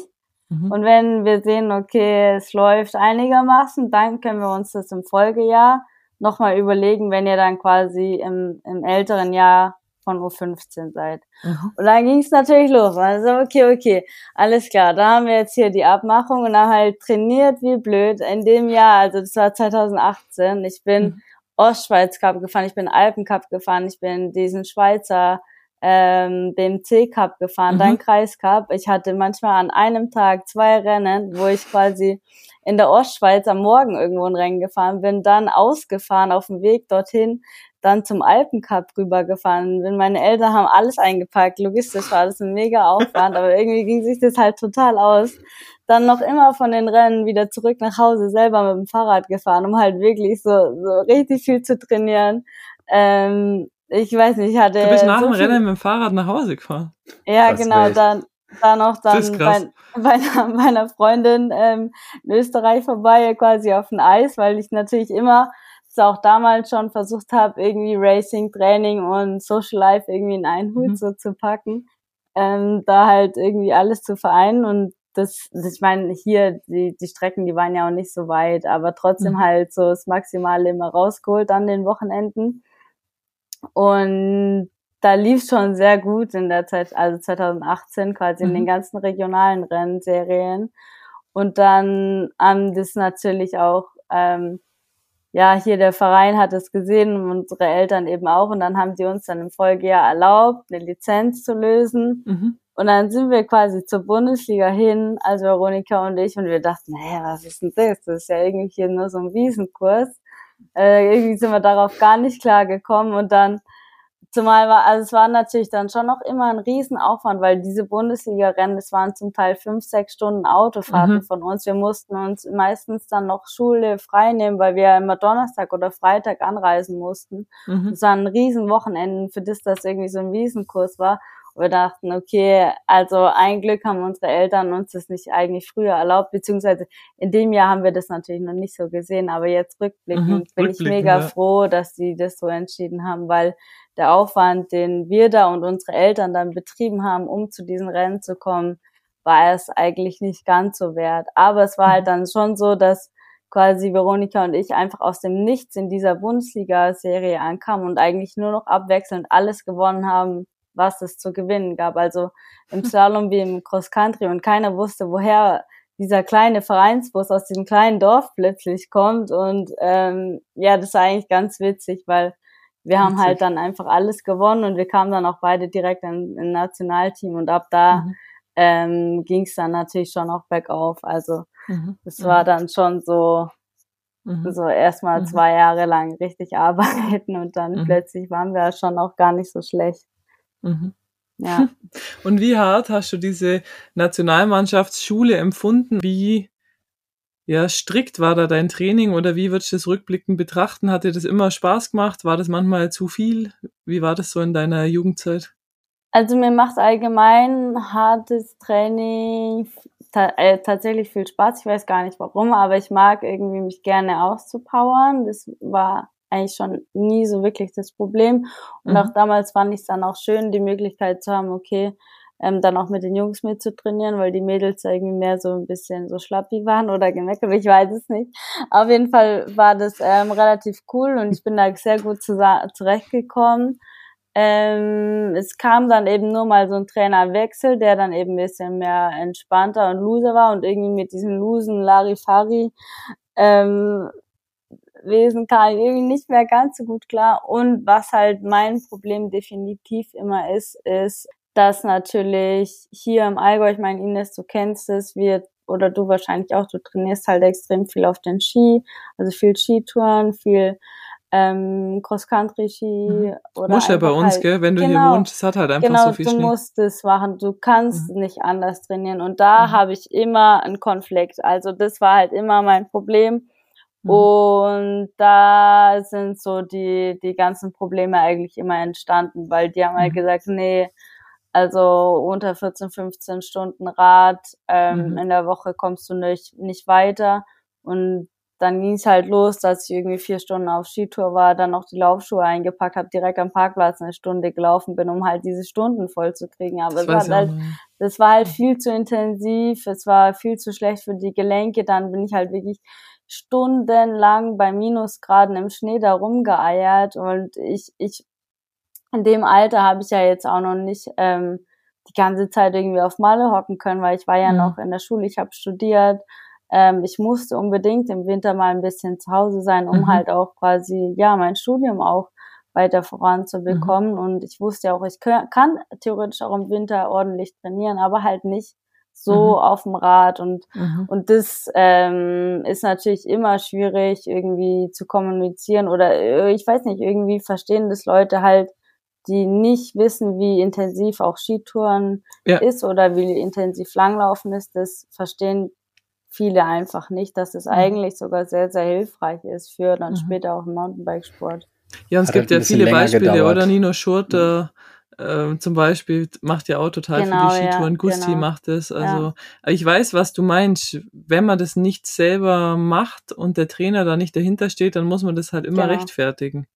Mhm. Und wenn wir sehen, okay, es läuft einigermaßen, dann können wir uns das im Folgejahr nochmal überlegen, wenn ihr dann quasi im, im älteren Jahr von U15 seid. Mhm. Und dann ging es natürlich los. Also, okay, okay, alles klar, da haben wir jetzt hier die Abmachung und dann halt trainiert wie blöd in dem Jahr, also das war 2018. Ich bin mhm. Ostschweiz Cup gefahren, ich bin Alpen Cup gefahren, ich bin diesen Schweizer ähm, BMC Cup gefahren, mhm. dann Kreis Cup. Ich hatte manchmal an einem Tag zwei Rennen, wo ich quasi in der Ostschweiz am Morgen irgendwo ein Rennen gefahren bin, dann ausgefahren auf dem Weg dorthin, dann zum Alpencup rübergefahren bin. Meine Eltern haben alles eingepackt. Logistisch war das ein mega Aufwand, aber irgendwie ging sich das halt total aus. Dann noch immer von den Rennen wieder zurück nach Hause, selber mit dem Fahrrad gefahren, um halt wirklich so, so richtig viel zu trainieren. Ähm, ich weiß nicht, ich hatte. Du bist nach so dem Rennen mit dem Fahrrad nach Hause gefahren. Ja, das genau, dann, dann noch dann bei, bei, einer, bei einer Freundin ähm, in Österreich vorbei, quasi auf dem Eis, weil ich natürlich immer auch damals schon versucht habe, irgendwie Racing, Training und Social Life irgendwie in einen Hut mhm. so zu packen. Ähm, da halt irgendwie alles zu vereinen und das, ich meine, hier, die, die Strecken, die waren ja auch nicht so weit, aber trotzdem mhm. halt so das Maximale immer rausgeholt an den Wochenenden. Und da lief schon sehr gut in der Zeit, also 2018 quasi mhm. in den mhm. ganzen regionalen Rennserien. Und dann haben das natürlich auch, ähm, ja, hier der Verein hat es gesehen und unsere Eltern eben auch. Und dann haben die uns dann im Folgejahr erlaubt, eine Lizenz zu lösen. Mhm. Und dann sind wir quasi zur Bundesliga hin, also Veronika und ich, und wir dachten, naja, was ist denn das? Das ist ja irgendwie hier nur so ein Wiesenkurs. Äh, irgendwie sind wir darauf gar nicht klar gekommen und dann Zumal war, also es war natürlich dann schon noch immer ein Riesenaufwand, weil diese Bundesliga-Rennen, es waren zum Teil fünf, sechs Stunden Autofahrten mhm. von uns. Wir mussten uns meistens dann noch Schule frei nehmen, weil wir immer Donnerstag oder Freitag anreisen mussten. Mhm. Es waren riesen Wochenenden, für das das irgendwie so ein Riesenkurs war wir dachten, okay, also ein Glück haben unsere Eltern uns das nicht eigentlich früher erlaubt, beziehungsweise in dem Jahr haben wir das natürlich noch nicht so gesehen, aber jetzt rückblickend mhm, bin ich mega ja. froh, dass sie das so entschieden haben, weil der Aufwand, den wir da und unsere Eltern dann betrieben haben, um zu diesen Rennen zu kommen, war es eigentlich nicht ganz so wert. Aber es war halt mhm. dann schon so, dass quasi Veronika und ich einfach aus dem Nichts in dieser Bundesliga-Serie ankamen und eigentlich nur noch abwechselnd alles gewonnen haben, was es zu gewinnen gab. Also im Slalom wie im Cross Country und keiner wusste, woher dieser kleine Vereinsbus aus diesem kleinen Dorf plötzlich kommt. Und ähm, ja, das war eigentlich ganz witzig, weil wir haben halt dann einfach alles gewonnen und wir kamen dann auch beide direkt in, in Nationalteam und ab da mhm. ähm, ging es dann natürlich schon auch bergauf. Also mhm. das war mhm. dann schon so, mhm. so erstmal mhm. zwei Jahre lang richtig arbeiten und dann mhm. plötzlich waren wir schon auch gar nicht so schlecht. Mhm. Ja. Und wie hart hast du diese Nationalmannschaftsschule empfunden? Wie ja, strikt war da dein Training oder wie würdest du das rückblickend betrachten? Hat dir das immer Spaß gemacht? War das manchmal zu viel? Wie war das so in deiner Jugendzeit? Also mir macht allgemein hartes Training äh, tatsächlich viel Spaß. Ich weiß gar nicht warum, aber ich mag irgendwie mich gerne auszupowern. Das war eigentlich schon nie so wirklich das Problem. Und mhm. auch damals fand ich es dann auch schön, die Möglichkeit zu haben, okay, ähm, dann auch mit den Jungs mit zu trainieren, weil die Mädels irgendwie mehr so ein bisschen so schlappi waren oder gemeckert, ich weiß es nicht. Auf jeden Fall war das ähm, relativ cool und ich bin da sehr gut zurechtgekommen. Ähm, es kam dann eben nur mal so ein Trainerwechsel, der dann eben ein bisschen mehr entspannter und loser war und irgendwie mit diesem losen Larifari ähm, Wesen kam ich irgendwie nicht mehr ganz so gut klar. Und was halt mein Problem definitiv immer ist, ist, dass natürlich hier im Allgäu, ich meine, Ines, du kennst es, wir oder du wahrscheinlich auch, du trainierst halt extrem viel auf den Ski, also viel Skitouren, viel ähm, Cross-Country-Ski. Mhm. Oder Muss ja bei uns, halt, gell? Wenn du genau, hier wohnst, es hat halt einfach genau, so viel Schnee. du musst es machen, du kannst mhm. nicht anders trainieren. Und da mhm. habe ich immer einen Konflikt. Also das war halt immer mein Problem. Mhm. Und da sind so die, die ganzen Probleme eigentlich immer entstanden, weil die haben halt mhm. gesagt, nee, also unter 14, 15 Stunden Rad ähm, mhm. in der Woche kommst du nicht, nicht weiter. Und dann ging es halt los, dass ich irgendwie vier Stunden auf Skitour war, dann noch die Laufschuhe eingepackt habe, direkt am Parkplatz eine Stunde gelaufen bin, um halt diese Stunden voll zu kriegen. Aber das, war halt, das war halt viel zu intensiv, es war viel zu schlecht für die Gelenke. Dann bin ich halt wirklich stundenlang bei Minusgraden im Schnee da rumgeeiert und ich, ich in dem Alter habe ich ja jetzt auch noch nicht ähm, die ganze Zeit irgendwie auf Malle hocken können, weil ich war ja mhm. noch in der Schule, ich habe studiert. Ähm, ich musste unbedingt im Winter mal ein bisschen zu Hause sein, um mhm. halt auch quasi, ja, mein Studium auch weiter voranzubekommen. Mhm. Und ich wusste ja auch, ich kann theoretisch auch im Winter ordentlich trainieren, aber halt nicht so mhm. auf dem Rad und mhm. und das ähm, ist natürlich immer schwierig irgendwie zu kommunizieren oder äh, ich weiß nicht irgendwie verstehen das Leute halt die nicht wissen wie intensiv auch Skitouren ja. ist oder wie intensiv Langlaufen ist das verstehen viele einfach nicht dass es mhm. eigentlich sogar sehr sehr hilfreich ist für dann mhm. später auch im Mountainbikesport ja und es Hat gibt halt ja viele Beispiele gedauert. oder Nino Schurte mhm äh, zum Beispiel macht ja auch total genau, für die Skitouren. Ja, Gusti genau. macht es. Also ja. ich weiß, was du meinst. Wenn man das nicht selber macht und der Trainer da nicht dahinter steht, dann muss man das halt immer genau. rechtfertigen.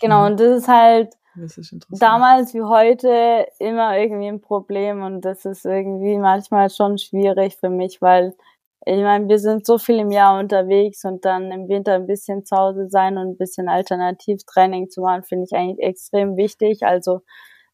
Genau, mhm. und das ist halt das ist damals wie heute immer irgendwie ein Problem und das ist irgendwie manchmal schon schwierig für mich, weil ich meine, wir sind so viel im Jahr unterwegs und dann im Winter ein bisschen zu Hause sein und ein bisschen Alternativtraining zu machen, finde ich eigentlich extrem wichtig. Also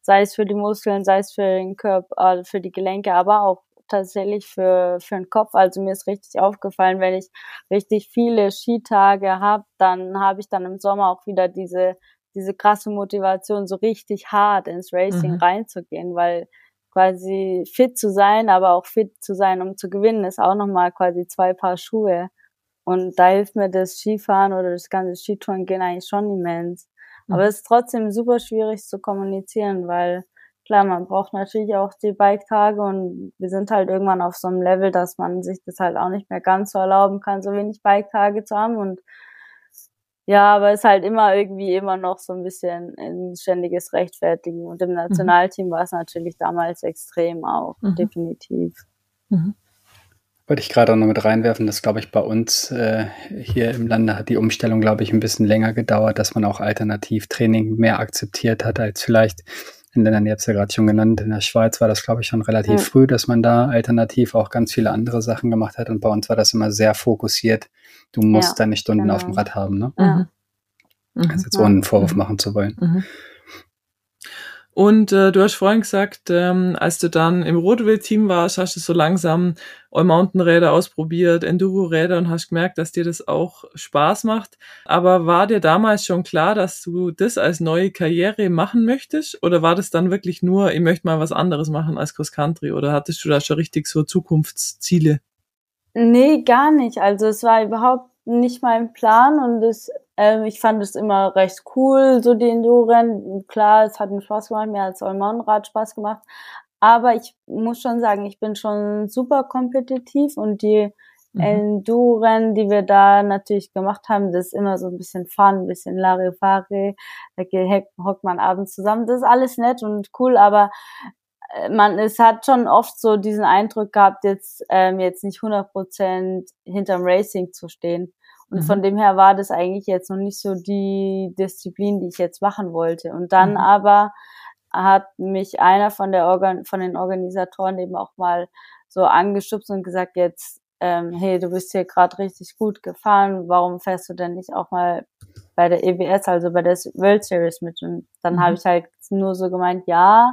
sei es für die Muskeln, sei es für den Körper, äh, für die Gelenke, aber auch tatsächlich für, für den Kopf. Also mir ist richtig aufgefallen, wenn ich richtig viele Skitage habe, dann habe ich dann im Sommer auch wieder diese, diese krasse Motivation, so richtig hart ins Racing mhm. reinzugehen, weil quasi fit zu sein, aber auch fit zu sein, um zu gewinnen, ist auch nochmal quasi zwei Paar Schuhe. Und da hilft mir das Skifahren oder das ganze Skitouren gehen eigentlich schon immens. Aber es ist trotzdem super schwierig zu kommunizieren, weil klar, man braucht natürlich auch die Bike-Tage und wir sind halt irgendwann auf so einem Level, dass man sich das halt auch nicht mehr ganz so erlauben kann, so wenig Bike-Tage zu haben und ja, aber es ist halt immer irgendwie immer noch so ein bisschen ein ständiges Rechtfertigen. Und im mhm. Nationalteam mhm. war es natürlich damals extrem auch, mhm. definitiv. Mhm. Wollte ich gerade auch noch mit reinwerfen, dass, glaube ich, bei uns äh, hier im Lande hat die Umstellung, glaube ich, ein bisschen länger gedauert, dass man auch Alternativtraining mehr akzeptiert hat als vielleicht in Ländern, ihr habt es ja gerade schon genannt, in der Schweiz war das, glaube ich, schon relativ ja. früh, dass man da alternativ auch ganz viele andere Sachen gemacht hat. Und bei uns war das immer sehr fokussiert. Du musst ja, deine Stunden genau. auf dem Rad haben, ne? Ja. Mhm. Also jetzt ohne einen Vorwurf mhm. machen zu wollen. Mhm. Und äh, du hast vorhin gesagt, ähm, als du dann im Rotwild-Team warst, hast du so langsam All-Mountain-Räder ausprobiert, Enduro-Räder und hast gemerkt, dass dir das auch Spaß macht. Aber war dir damals schon klar, dass du das als neue Karriere machen möchtest? Oder war das dann wirklich nur, ich möchte mal was anderes machen als Cross-Country? Oder hattest du da schon richtig so Zukunftsziele? Nee, gar nicht. Also es war überhaupt nicht mein Plan und es ähm, ich fand es immer recht cool, so die Enduro-Rennen. Klar, es hat mir Spaß gemacht, mir als Allmountain-Rad Spaß gemacht. Aber ich muss schon sagen, ich bin schon super kompetitiv und die mhm. Enduro-Rennen, die wir da natürlich gemacht haben, das ist immer so ein bisschen Fun, ein bisschen Larifari, da hockt man abends zusammen. Das ist alles nett und cool, aber äh, man, es hat schon oft so diesen Eindruck gehabt, jetzt, ähm, jetzt nicht 100% hinterm Racing zu stehen. Und mhm. von dem her war das eigentlich jetzt noch nicht so die Disziplin, die ich jetzt machen wollte. Und dann mhm. aber hat mich einer von der Organ von den Organisatoren eben auch mal so angeschubst und gesagt, jetzt, ähm, hey, du bist hier gerade richtig gut gefahren, warum fährst du denn nicht auch mal bei der EWS, also bei der World Series mit? Und dann mhm. habe ich halt nur so gemeint, ja,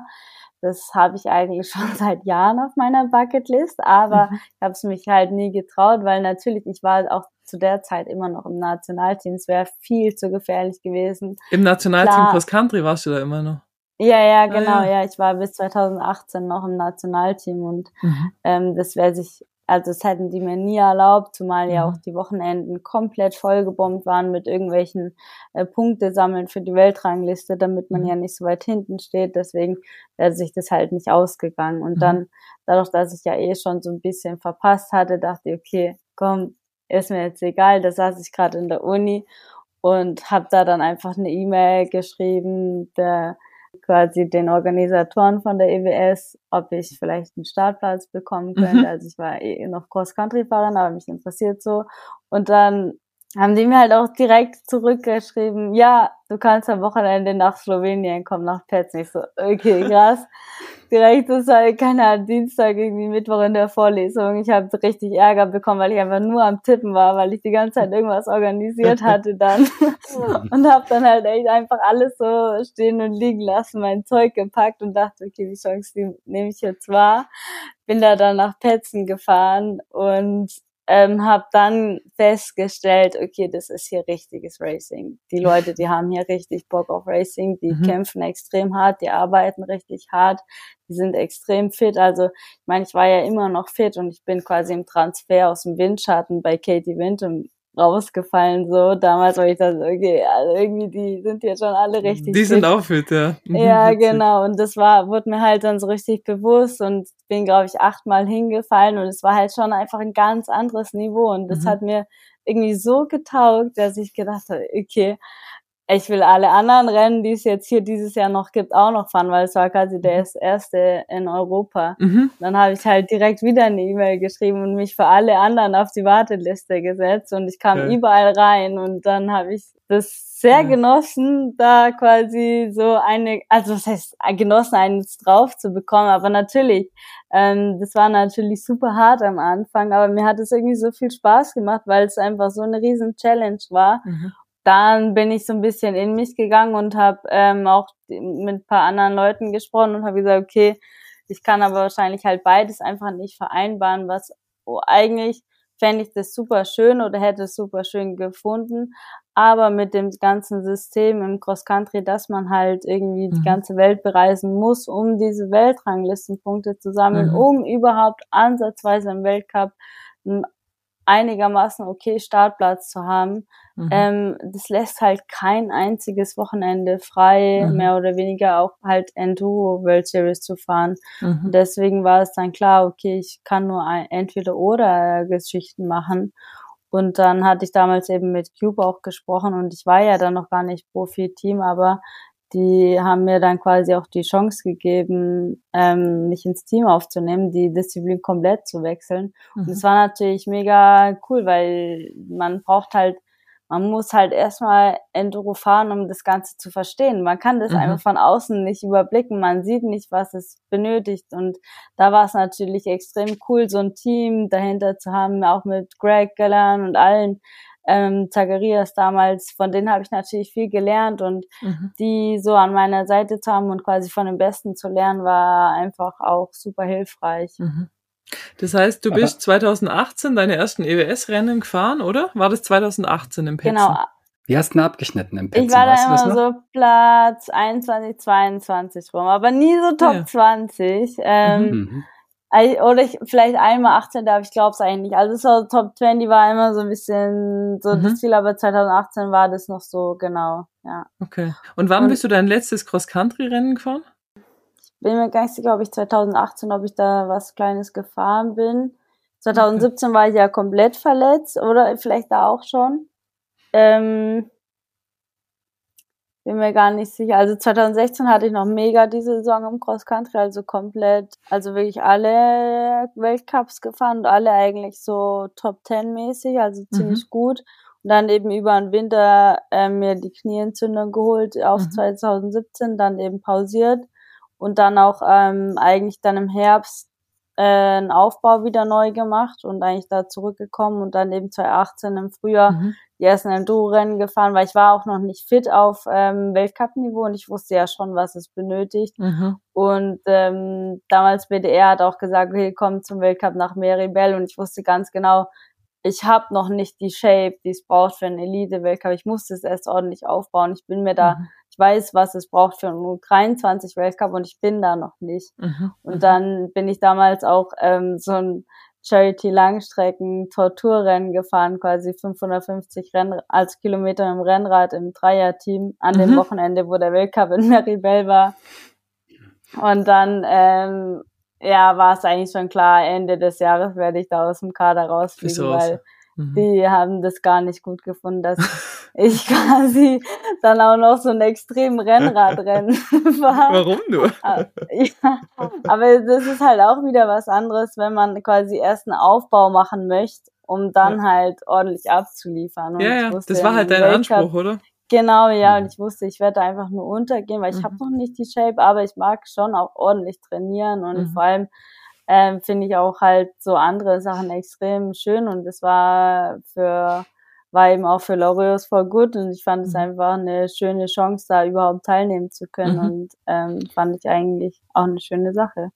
das habe ich eigentlich schon seit Jahren auf meiner Bucketlist, aber mhm. ich habe es mich halt nie getraut, weil natürlich, ich war auch zu der Zeit immer noch im Nationalteam. Es wäre viel zu gefährlich gewesen. Im Nationalteam Cross Country warst du da immer noch? Ja, ja, ah, genau, ah, ja. ja. Ich war bis 2018 noch im Nationalteam und mhm. ähm, das wäre sich, also das hätten die mir nie erlaubt, zumal mhm. ja auch die Wochenenden komplett vollgebombt waren mit irgendwelchen äh, Punkte sammeln für die Weltrangliste, damit man mhm. ja nicht so weit hinten steht. Deswegen wäre sich das halt nicht ausgegangen. Und mhm. dann, dadurch, dass ich ja eh schon so ein bisschen verpasst hatte, dachte ich, okay, komm, ist mir jetzt egal, da saß ich gerade in der Uni und habe da dann einfach eine E-Mail geschrieben, der quasi den Organisatoren von der EWS, ob ich vielleicht einen Startplatz bekommen könnte. Mhm. Also ich war eh noch Cross-Country-Fahrerin, aber mich interessiert so. Und dann haben die mir halt auch direkt zurückgeschrieben, ja, du kannst am Wochenende nach Slowenien kommen, nach Petz. Ich so, okay, krass. direkt ist halt, keine Ahnung, Dienstag, irgendwie Mittwoch in der Vorlesung. Ich habe richtig Ärger bekommen, weil ich einfach nur am Tippen war, weil ich die ganze Zeit irgendwas organisiert hatte dann. und habe dann halt echt einfach alles so stehen und liegen lassen, mein Zeug gepackt und dachte, okay, die Chance die nehme ich jetzt wahr. Bin da dann nach Petzen gefahren und ähm, habe dann festgestellt, okay, das ist hier richtiges Racing. Die Leute, die haben hier richtig Bock auf Racing, die mhm. kämpfen extrem hart, die arbeiten richtig hart, die sind extrem fit. Also ich meine, ich war ja immer noch fit und ich bin quasi im Transfer aus dem Windschatten bei Katie Wind im rausgefallen, so. Damals war ich dann, okay, also irgendwie, die sind jetzt schon alle richtig. Die sind auch fit, ja. Mhm, ja, genau. Und das war, wurde mir halt dann so richtig bewusst und bin, glaube ich, achtmal hingefallen und es war halt schon einfach ein ganz anderes Niveau und das mhm. hat mir irgendwie so getaugt, dass ich gedacht habe, okay, ich will alle anderen Rennen, die es jetzt hier dieses Jahr noch gibt, auch noch fahren, weil es war quasi der mhm. erste in Europa. Mhm. Dann habe ich halt direkt wieder eine E-Mail geschrieben und mich für alle anderen auf die Warteliste gesetzt und ich kam okay. überall rein und dann habe ich das sehr ja. genossen, da quasi so eine, also das heißt genossen, eines drauf zu bekommen, aber natürlich, ähm, das war natürlich super hart am Anfang, aber mir hat es irgendwie so viel Spaß gemacht, weil es einfach so eine riesen Challenge war. Mhm dann bin ich so ein bisschen in mich gegangen und habe ähm, auch mit ein paar anderen Leuten gesprochen und habe gesagt, okay, ich kann aber wahrscheinlich halt beides einfach nicht vereinbaren, was oh, eigentlich fände ich das super schön oder hätte es super schön gefunden, aber mit dem ganzen System im Cross Country, dass man halt irgendwie mhm. die ganze Welt bereisen muss, um diese Weltranglistenpunkte zu sammeln, mhm. um überhaupt ansatzweise im Weltcup einigermaßen okay Startplatz zu haben. Mhm. Ähm, das lässt halt kein einziges Wochenende frei, mhm. mehr oder weniger auch halt Enduro World Series zu fahren. Mhm. deswegen war es dann klar, okay, ich kann nur ein, entweder oder Geschichten machen. Und dann hatte ich damals eben mit Cube auch gesprochen und ich war ja dann noch gar nicht Profi-Team, aber die haben mir dann quasi auch die Chance gegeben, ähm, mich ins Team aufzunehmen, die Disziplin komplett zu wechseln. Mhm. Und es war natürlich mega cool, weil man braucht halt, man muss halt erstmal Enduro fahren, um das Ganze zu verstehen. Man kann das mhm. einfach von außen nicht überblicken. Man sieht nicht, was es benötigt. Und da war es natürlich extrem cool, so ein Team dahinter zu haben, auch mit Greg Gallan und allen, ähm, Zacharias damals, von denen habe ich natürlich viel gelernt und mhm. die so an meiner Seite zu haben und quasi von den Besten zu lernen, war einfach auch super hilfreich. Mhm. Das heißt, du bist 2018 deine ersten EWS-Rennen gefahren, oder? War das 2018 im Petzen? Genau. Wie hast du abgeschnitten im Petzen? Ich war da immer so Platz 21, 22 rum, aber nie so Top ja. 20. Ähm, mhm. Oder ich, vielleicht einmal 18, aber ich glaube es eigentlich nicht. Also so Top 20 war immer so ein bisschen so mhm. das Ziel, aber 2018 war das noch so genau, ja. Okay. Und wann Und, bist du dein letztes Cross-Country-Rennen gefahren? Ich bin mir gar nicht sicher, ob ich 2018, ob ich da was Kleines gefahren bin. 2017 okay. war ich ja komplett verletzt oder vielleicht da auch schon. Ähm, bin mir gar nicht sicher. Also 2016 hatte ich noch mega diese Saison im Cross Country, also komplett, also wirklich alle Weltcups gefahren und alle eigentlich so Top Ten mäßig, also mhm. ziemlich gut. Und dann eben über den Winter äh, mir die Knieentzündung geholt auf mhm. 2017, dann eben pausiert und dann auch ähm, eigentlich dann im Herbst äh, einen Aufbau wieder neu gemacht und eigentlich da zurückgekommen und dann eben 2018 im Frühjahr mhm die ersten Enduro-Rennen gefahren, weil ich war auch noch nicht fit auf ähm, Weltcup-Niveau und ich wusste ja schon, was es benötigt. Mhm. Und ähm, damals BDR hat auch gesagt, okay, komm zum Weltcup nach Meribel und ich wusste ganz genau, ich habe noch nicht die Shape, die es braucht für einen Elite-Weltcup. Ich musste es erst ordentlich aufbauen. Ich bin mir da, mhm. Ich weiß, was es braucht für einen U23-Weltcup und ich bin da noch nicht. Mhm. Und mhm. dann bin ich damals auch ähm, so ein Charity Langstrecken Torturrennen gefahren, quasi 550 Renn als Kilometer im Rennrad im Dreierteam an mhm. dem Wochenende, wo der Weltcup in Meribel war. Und dann ähm, ja, war es eigentlich schon klar, Ende des Jahres werde ich da aus dem Kader rausfliegen, weil Mhm. Die haben das gar nicht gut gefunden, dass ich quasi dann auch noch so ein extrem Rennradrennen war. Warum nur? Ah, ja, aber das ist halt auch wieder was anderes, wenn man quasi erst einen Aufbau machen möchte um dann ja. halt ordentlich abzuliefern. Und ja, ja, das war halt dein Anspruch, oder? Genau, ja, und ich wusste, ich werde einfach nur untergehen, weil ich mhm. habe noch nicht die Shape, aber ich mag schon auch ordentlich trainieren und mhm. vor allem ähm, finde ich auch halt so andere Sachen extrem schön und es war für war eben auch für Laureus voll gut und ich fand es mhm. einfach eine schöne Chance, da überhaupt teilnehmen zu können mhm. und ähm, fand ich eigentlich auch eine schöne Sache.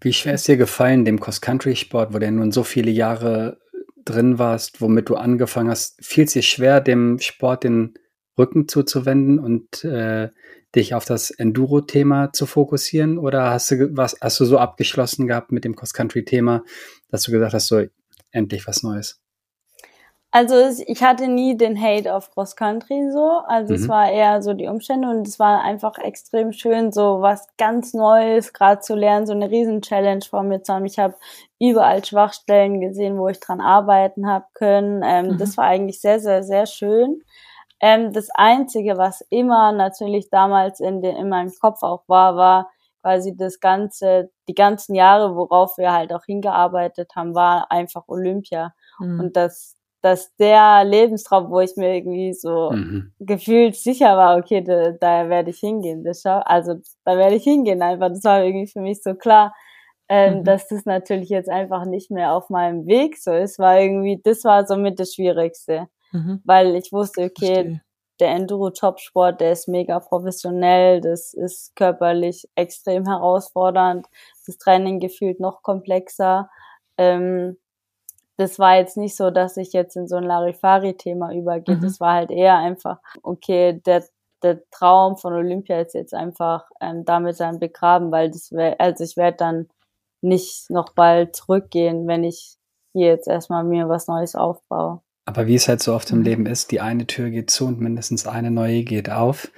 Wie schwer ist dir gefallen, dem Cross-Country-Sport, wo du nun so viele Jahre drin warst, womit du angefangen hast, fiel es dir schwer, dem Sport den Rücken zuzuwenden und äh, dich auf das Enduro-Thema zu fokussieren? Oder hast du was, hast du so abgeschlossen gehabt mit dem Cross-Country-Thema, dass du gesagt hast, so endlich was Neues? Also ich hatte nie den Hate auf Cross Country so, also mhm. es war eher so die Umstände und es war einfach extrem schön, so was ganz Neues gerade zu lernen, so eine riesen Challenge vor mir zu haben. Ich habe überall Schwachstellen gesehen, wo ich dran arbeiten habe können. Ähm, mhm. Das war eigentlich sehr, sehr, sehr schön. Ähm, das Einzige, was immer natürlich damals in, den, in meinem Kopf auch war, war quasi das ganze, die ganzen Jahre, worauf wir halt auch hingearbeitet haben, war einfach Olympia. Mhm. Und das, dass der Lebenstraum, wo ich mir irgendwie so mhm. gefühlt sicher war, okay, da, da werde ich hingehen, das schau, also da werde ich hingehen einfach. Das war irgendwie für mich so klar, ähm, mhm. dass das natürlich jetzt einfach nicht mehr auf meinem Weg so ist, war irgendwie, das war somit das Schwierigste mhm. weil ich wusste, okay, Verstehe. der Enduro-Topsport, der ist mega professionell, das ist körperlich extrem herausfordernd, das Training gefühlt noch komplexer. Ähm, das war jetzt nicht so, dass ich jetzt in so ein Larifari-Thema übergehe. Mhm. Das war halt eher einfach, okay, der, der Traum von Olympia ist jetzt einfach ähm, damit dann begraben, weil das wär, also ich werde dann nicht noch bald zurückgehen, wenn ich hier jetzt erstmal mir was Neues aufbaue. Aber wie es halt so oft im mhm. Leben ist, die eine Tür geht zu und mindestens eine neue geht auf.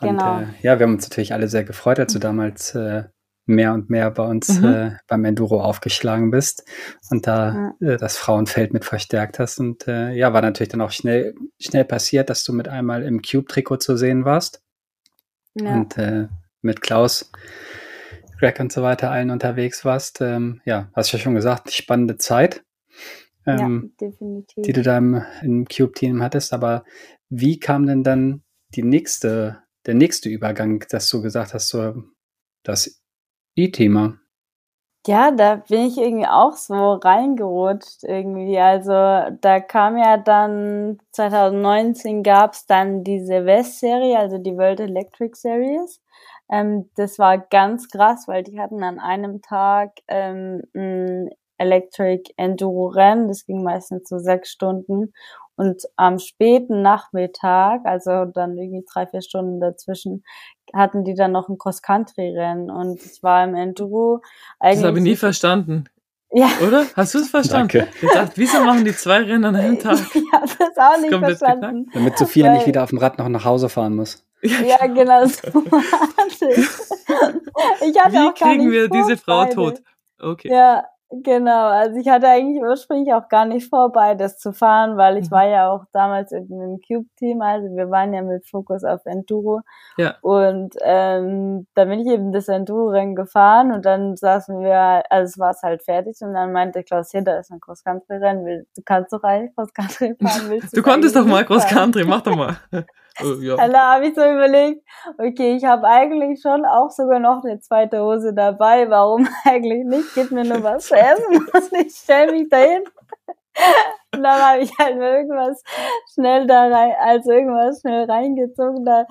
Genau. Und äh, ja, wir haben uns natürlich alle sehr gefreut, als du damals äh, mehr und mehr bei uns mhm. äh, beim Enduro aufgeschlagen bist und da ja. äh, das Frauenfeld mit verstärkt hast. Und äh, ja, war natürlich dann auch schnell, schnell passiert, dass du mit einmal im Cube-Trikot zu sehen warst. Ja. Und äh, mit Klaus, Greg und so weiter allen unterwegs warst. Ähm, ja, hast du ja schon gesagt, spannende Zeit ähm, ja, definitiv. die du da im, im Cube-Team hattest. Aber wie kam denn dann die nächste, der nächste Übergang, dass du gesagt hast, so das E-Thema? Ja, da bin ich irgendwie auch so reingerutscht irgendwie. Also da kam ja dann 2019 gab es dann diese West-Serie, also die World Electric Series. Ähm, das war ganz krass, weil die hatten an einem Tag ähm, ein Electric Enduro Rennen. Das ging meistens so sechs Stunden. Und am späten Nachmittag, also dann irgendwie drei, vier Stunden dazwischen, hatten die dann noch ein Cross-Country-Rennen. Und ich war im Enduro. Eigentlich das habe ich nie verstanden. Ja. Oder? Hast du es verstanden? Danke. Ich dachte, wieso machen die zwei Rennen an einem Tag? Ich habe das auch nicht verstanden. Geknackt. Damit Sophia Weil, nicht wieder auf dem Rad noch nach Hause fahren muss. Ja, genau so. ich hatte Wie auch kriegen wir diese Frau tot? Okay. Ja, Genau, also ich hatte eigentlich ursprünglich auch gar nicht vor, beides zu fahren, weil ich mhm. war ja auch damals im Cube-Team, also wir waren ja mit Fokus auf Enduro. Ja. Und ähm, da bin ich eben das Enduro-Rennen gefahren und dann saßen wir, also es war es halt fertig und dann meinte Klaus, hier, da ist ein Cross-Country-Rennen, du kannst doch eigentlich Cross-Country fahren, willst du Du konntest doch mal Cross-Country, mach doch mal. Oh, ja. Und da habe ich so überlegt, okay, ich habe eigentlich schon auch sogar noch eine zweite Hose dabei. Warum eigentlich nicht? Gib mir nur was zu essen und ich stell mich dahin. Und dann habe ich halt irgendwas schnell da rein, also irgendwas schnell reingezogen, da,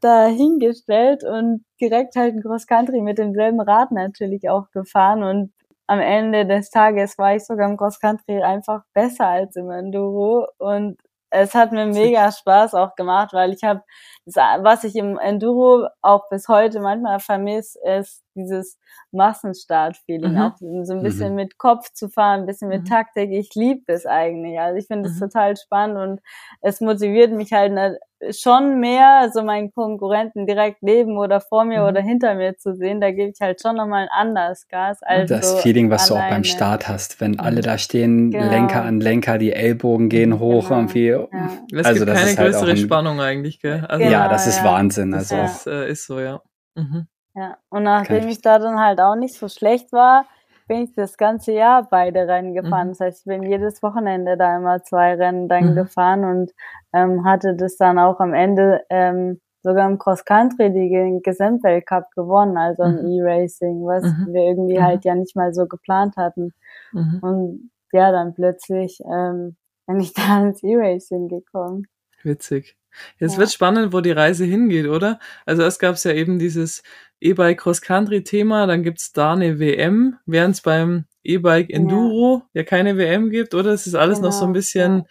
da hingestellt und direkt halt ein Cross Country mit demselben Rad natürlich auch gefahren und am Ende des Tages war ich sogar im Cross Country einfach besser als im Enduro und es hat mir mega Spaß auch gemacht, weil ich habe, was ich im Enduro auch bis heute manchmal vermisse, ist dieses Massenstart-Feeling, mhm. auch so ein bisschen mhm. mit Kopf zu fahren, ein bisschen mit mhm. Taktik. Ich liebe das eigentlich. Also ich finde es mhm. total spannend und es motiviert mich halt schon mehr, so meinen Konkurrenten direkt neben oder vor mir mhm. oder hinter mir zu sehen. Da gebe ich halt schon nochmal ein anderes Gas. Als das so Feeling, was alleine. du auch beim Start hast, wenn alle da stehen, genau. Lenker an Lenker, die Ellbogen gehen hoch genau. irgendwie. Ja. Es also gibt keine halt größere halt ein, Spannung eigentlich, gell? Also, ja, das ist ja. Wahnsinn. Also das ist, äh, ist so, ja. Mhm. Ja, und nachdem ich, ich da dann halt auch nicht so schlecht war, bin ich das ganze Jahr beide Rennen gefahren. Mhm. Das heißt, ich bin jedes Wochenende da immer zwei Rennen dann mhm. gefahren und ähm, hatte das dann auch am Ende ähm, sogar im Cross-Country den Gesamtweltcup gewonnen, also im mhm. E-Racing, was mhm. wir irgendwie mhm. halt ja nicht mal so geplant hatten. Mhm. Und ja, dann plötzlich ähm, bin ich da ins E-Racing gekommen. Witzig. Jetzt ja. wird spannend, wo die Reise hingeht, oder? Also erst gab es ja eben dieses E-Bike Cross-Country-Thema, dann gibt's da eine WM, während es beim E-Bike Enduro ja. ja. keine WM gibt, oder? Es ist alles genau. noch so ein genau, bisschen ja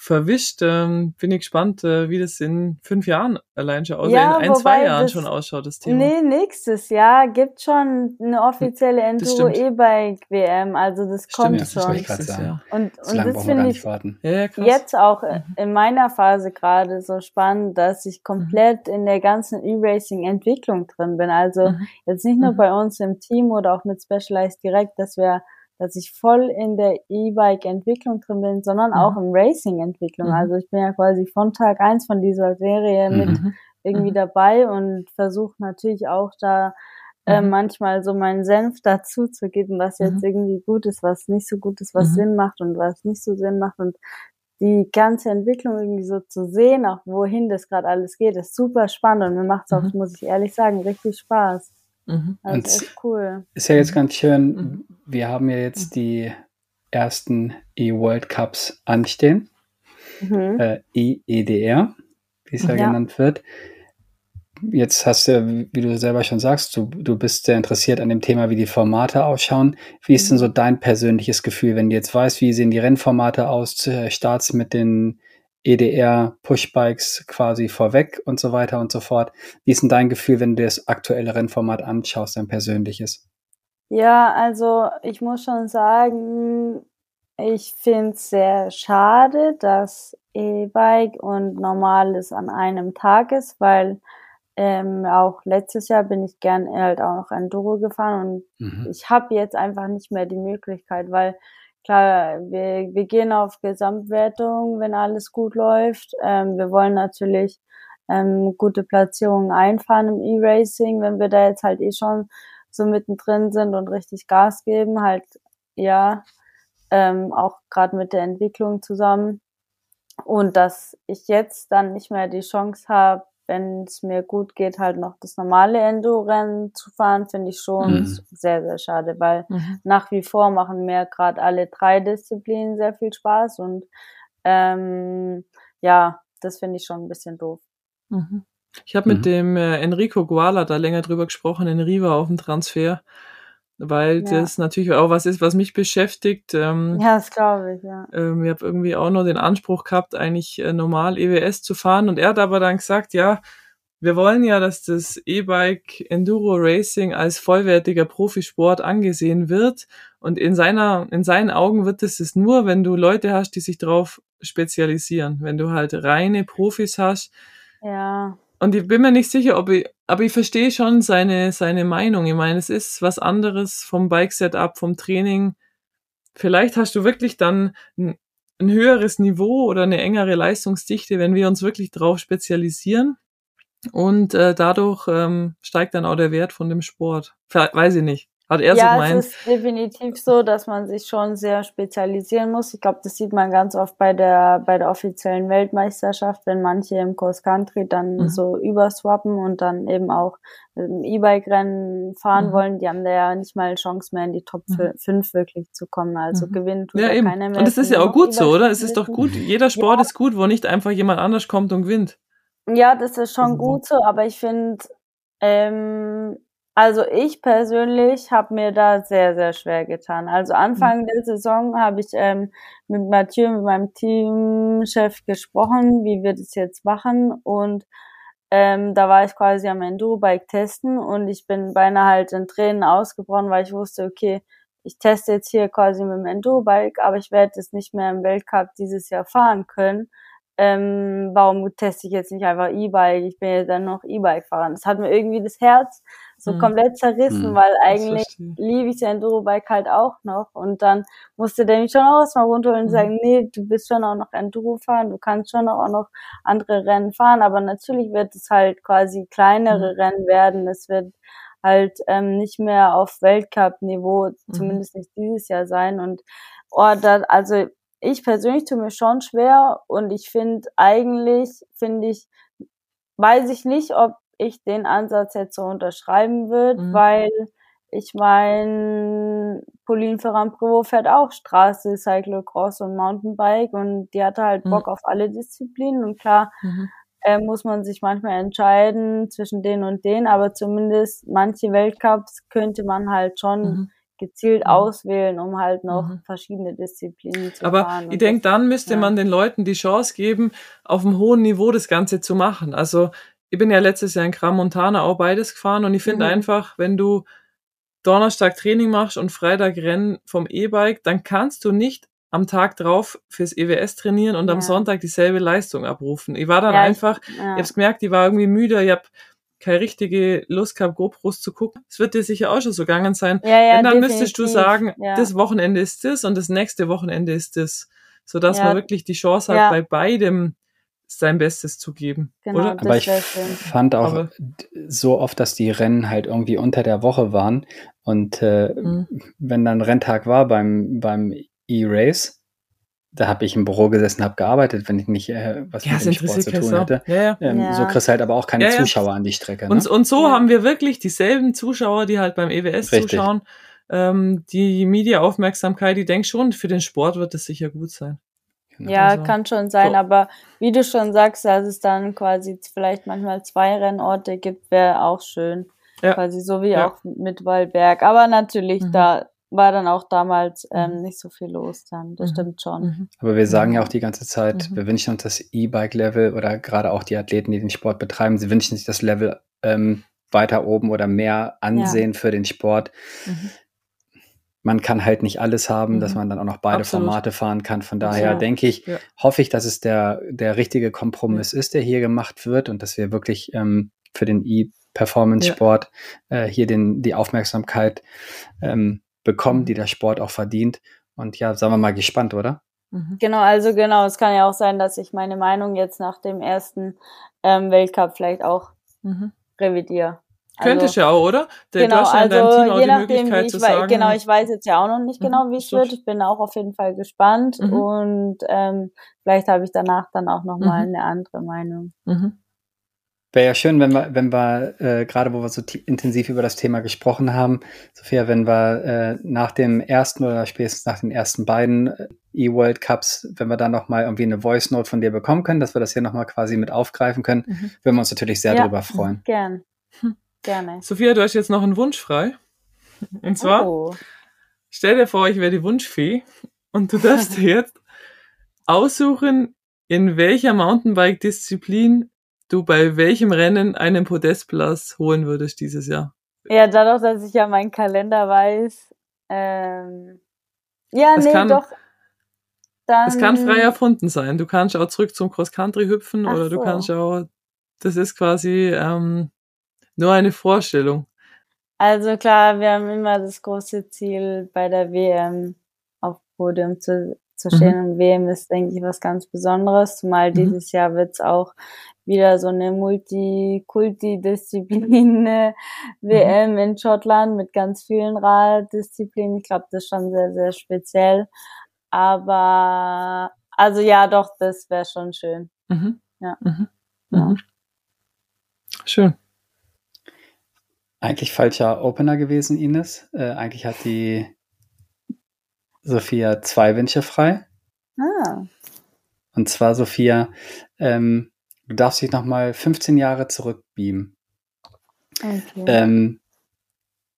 verwischt. Ähm, bin ich gespannt, äh, wie das in fünf Jahren allein schon aussieht, ja, in ein, zwei Jahren das, schon ausschaut, das Thema. Nee, nächstes Jahr gibt schon eine offizielle Enduro E-Bike WM, also das kommt stimmt, schon. Das sagen. Und, so und das finde ich warten. Ja, jetzt auch mhm. in meiner Phase gerade so spannend, dass ich komplett mhm. in der ganzen E-Racing-Entwicklung drin bin. Also mhm. jetzt nicht nur mhm. bei uns im Team oder auch mit Specialized direkt, dass wir dass ich voll in der E-Bike-Entwicklung drin bin, sondern mhm. auch im Racing-Entwicklung. Mhm. Also ich bin ja quasi von Tag eins von dieser Serie mit mhm. irgendwie mhm. dabei und versuche natürlich auch da äh, mhm. manchmal so meinen Senf dazu zu geben, was jetzt mhm. irgendwie gut ist, was nicht so gut ist, was Sinn macht und was nicht so Sinn macht und die ganze Entwicklung irgendwie so zu sehen, auch wohin das gerade alles geht, ist super spannend und mir macht es auch, muss ich ehrlich sagen, richtig Spaß. Mhm. Also ist cool. Ist ja jetzt ganz schön, mhm. wir haben ja jetzt mhm. die ersten E-World Cups anstehen. Mhm. Äh, EEDR, wie es ja, ja, genannt wird. Jetzt hast du, wie du selber schon sagst, du, du bist sehr interessiert an dem Thema, wie die Formate ausschauen. Wie ist denn mhm. so dein persönliches Gefühl, wenn du jetzt weißt, wie sehen die Rennformate aus? Äh, Starts mit den EDR, Pushbikes quasi vorweg und so weiter und so fort. Wie ist denn dein Gefühl, wenn du das aktuelle Rennformat anschaust, dein persönliches? Ja, also ich muss schon sagen, ich finde es sehr schade, dass E-Bike und normales an einem Tag ist, weil ähm, auch letztes Jahr bin ich gern halt auch noch Enduro gefahren und mhm. ich habe jetzt einfach nicht mehr die Möglichkeit, weil klar, wir, wir gehen auf Gesamtwertung, wenn alles gut läuft. Ähm, wir wollen natürlich ähm, gute Platzierungen einfahren im E-Racing, wenn wir da jetzt halt eh schon so mittendrin sind und richtig Gas geben, halt ja, ähm, auch gerade mit der Entwicklung zusammen. Und dass ich jetzt dann nicht mehr die Chance habe, wenn es mir gut geht, halt noch das normale Enduro-Rennen zu fahren, finde ich schon mhm. sehr, sehr schade, weil mhm. nach wie vor machen mir gerade alle drei Disziplinen sehr viel Spaß und ähm, ja, das finde ich schon ein bisschen doof. Mhm. Ich habe mit mhm. dem äh, Enrico Guala da länger drüber gesprochen in Riva auf dem Transfer weil ja. das natürlich auch was ist, was mich beschäftigt. Ähm, ja, das glaube ich, ja. Ähm, ich habe irgendwie auch noch den Anspruch gehabt, eigentlich äh, normal EWS zu fahren und er hat aber dann gesagt, ja, wir wollen ja, dass das E-Bike Enduro Racing als vollwertiger Profisport angesehen wird und in seiner, in seinen Augen wird es es nur, wenn du Leute hast, die sich darauf spezialisieren, wenn du halt reine Profis hast. Ja und ich bin mir nicht sicher, ob ich, aber ich verstehe schon seine, seine Meinung. Ich meine, es ist was anderes vom Bike-Setup, vom Training. Vielleicht hast du wirklich dann ein, höheres Niveau oder eine engere Leistungsdichte, wenn wir uns wirklich drauf spezialisieren. Und äh, dadurch ähm, steigt dann auch der Wert von dem Sport. Weiß ich nicht. Hat er ja, so gemeint? es ist definitiv so, dass man sich schon sehr spezialisieren muss. Ich glaube, das sieht man ganz oft bei der bei der offiziellen Weltmeisterschaft, wenn manche im Cross Country dann mhm. so überswappen und dann eben auch E-Bike-Rennen fahren mhm. wollen. Die haben da ja nicht mal Chance mehr in die Top 5 mhm. wirklich zu kommen. Also mhm. gewinnen tut ja, eben. keiner mehr. Und es ist ja auch gut so, oder? Es ist doch gut. Jeder Sport ja. ist gut, wo nicht einfach jemand anders kommt und gewinnt. Ja, das ist schon gut so, aber ich finde, ähm, also ich persönlich habe mir da sehr, sehr schwer getan. Also Anfang mhm. der Saison habe ich ähm, mit Mathieu, mit meinem Teamchef gesprochen, wie wir das jetzt machen. Und ähm, da war ich quasi am Enduro-Bike testen und ich bin beinahe halt in Tränen ausgebrochen, weil ich wusste, okay, ich teste jetzt hier quasi mit dem Enduro-Bike, aber ich werde es nicht mehr im Weltcup dieses Jahr fahren können. Ähm, warum teste ich jetzt nicht einfach E-Bike? Ich bin ja dann noch E-Bike-Fahrer. Das hat mir irgendwie das Herz so mhm. komplett zerrissen, mhm. weil eigentlich liebe ich den Enduro-Bike halt auch noch. Und dann musste der mich schon auch erstmal runterholen und mhm. sagen, nee, du bist schon auch noch Enduro fahren, du kannst schon auch noch andere Rennen fahren, aber natürlich wird es halt quasi kleinere mhm. Rennen werden. Es wird halt ähm, nicht mehr auf Weltcup-Niveau, Mhm. zumindest nicht dieses Jahr sein. Und oh, da, also ich persönlich tue mir schon schwer und ich finde eigentlich, finde ich, weiß ich nicht, ob ich den Ansatz jetzt so unterschreiben würde, Mhm. weil ich meine, Pauline Ferrand-Prévot fährt auch Straße, Cyclocross und Mountainbike und die hatte halt Mhm. Bock auf alle Disziplinen und klar Mhm. äh, muss man sich manchmal entscheiden zwischen den und den, aber zumindest manche Weltcups könnte man halt schon Mhm. gezielt Mhm. auswählen, um halt noch Mhm. verschiedene Disziplinen zu Aber fahren. ich Und denke, dann müsste ja. man den Leuten die Chance geben, auf einem hohen Niveau das Ganze zu machen. Also ich bin ja letztes Jahr in Gran Montana auch beides gefahren und ich finde Mhm. einfach, wenn du Donnerstag Training machst und Freitag Rennen vom E-Bike, dann kannst du nicht am Tag drauf fürs EWS trainieren und am Ja. Sonntag dieselbe Leistung abrufen. Ich war dann Ja, ich- einfach, ja. ich hab's gemerkt, ich war irgendwie müde, ich hab keine richtige Lust gehabt, GoPros zu gucken. Es wird dir sicher auch schon so gegangen sein. ja, ja, Wenn, dann müsstest du definitiv. sagen, das Wochenende ist das und das nächste Wochenende ist das. Sodass man wirklich die Chance hat, bei beidem sein Bestes zu geben. Genau, oder? das Aber ich fand auch Aber- so oft, dass die Rennen halt irgendwie unter der Woche waren. Und äh, Mhm. wenn dann Renntag war beim, beim E-Race, da habe ich im Büro gesessen, habe gearbeitet, wenn ich nicht äh, was Ja, mit dem Sport zu tun hätte. Ja, ja. Ähm, Ja. So kriegst du halt aber auch keine Ja, ja. Zuschauer an die Strecke. Ne? Und, und so Ja. haben wir wirklich dieselben Zuschauer, die halt beim EWS Richtig. zuschauen. Ähm, die Media-Aufmerksamkeit, die denkt schon, für den Sport wird es sicher gut sein. Genau. Ja, Also, kann schon sein, so. aber wie du schon sagst, dass es dann quasi vielleicht manchmal zwei Rennorte gibt, wäre auch schön. Ja. Quasi so wie Ja. auch mit Waldberg. Aber natürlich, Mhm. da war dann auch damals ähm, Mhm. nicht so viel los dann. Das Mhm. stimmt schon. Mhm. Aber wir sagen ja auch die ganze Zeit, Mhm. wir wünschen uns das E-Bike-Level oder gerade auch die Athleten, die den Sport betreiben, sie wünschen sich das Level ähm, weiter oben oder mehr Ansehen für den Sport. Mhm. Man kann halt nicht alles haben, dass Mhm. man dann auch noch beide Absolut. Formate fahren kann. Von daher Ja. denke ich, Ja. hoffe ich, dass es der, der richtige Kompromiss ist, der hier gemacht wird und dass wir wirklich ähm, für den E-Performance-Sport äh, hier den, die Aufmerksamkeit ähm, bekommen, Mhm. die der Sport auch verdient. Und ja, sagen wir mal gespannt, oder? Mhm. Genau, also genau, es kann ja auch sein, dass ich meine Meinung jetzt nach dem ersten ähm, Weltcup vielleicht auch Mhm. revidiere. Könntest also, ja auch, oder? Der, genau, du hast ja in deinem also Team auch je die nachdem, wie Möglichkeit ich zu wei- sagen. genau, ich weiß jetzt ja auch noch nicht Mhm, genau, wie es wird. Ich bin auch auf jeden Fall gespannt Mhm. und ähm, vielleicht habe ich danach dann auch noch mal Mhm. eine andere Meinung. Mhm. Wäre ja schön, wenn wir, wenn wir äh, gerade wo wir so intensiv über das Thema gesprochen haben, Sophia, wenn wir äh, nach dem ersten oder spätestens nach den ersten beiden äh, E-World Cups, wenn wir da nochmal irgendwie eine Voice Note von dir bekommen können, dass wir das hier nochmal quasi mit aufgreifen können, Mhm. würden wir uns natürlich sehr Ja. drüber freuen. Gern. Hm. Gerne. Sophia, du hast jetzt noch einen Wunsch frei. Und zwar, Oh. stell dir vor, ich wäre die Wunschfee und du darfst dir jetzt aussuchen, in welcher Mountainbike-Disziplin du bei welchem Rennen einen Podestplatz holen würdest dieses Jahr. Ja, dadurch, dass ich ja meinen Kalender weiß. Ähm, ja, Es nee, kann- doch. Dann, Es kann frei erfunden sein. Du kannst auch zurück zum Cross-Country hüpfen Ach oder du so. kannst auch, das ist quasi ähm, nur eine Vorstellung. Also klar, wir haben immer das große Ziel, bei der WM auf Podium zu, zu stehen. Und WM ist, denke ich, was ganz Besonderes. Zumal Mhm. dieses Jahr wird's auch wieder so eine Multikulti-Disziplin äh, WM in Schottland mit ganz vielen Raddisziplinen. Ich glaube, das ist schon sehr, sehr speziell. Aber also ja, doch, das wäre schon schön. Mhm. Ja. Mhm. Ja. Mhm. Schön. Eigentlich falscher Opener gewesen, Ines. Äh, eigentlich hat die Sophia zwei Wünsche frei. Ah, Und zwar, Sophia, ähm, du darfst dich nochmal 15 Jahre zurückbeamen. okay. Ähm,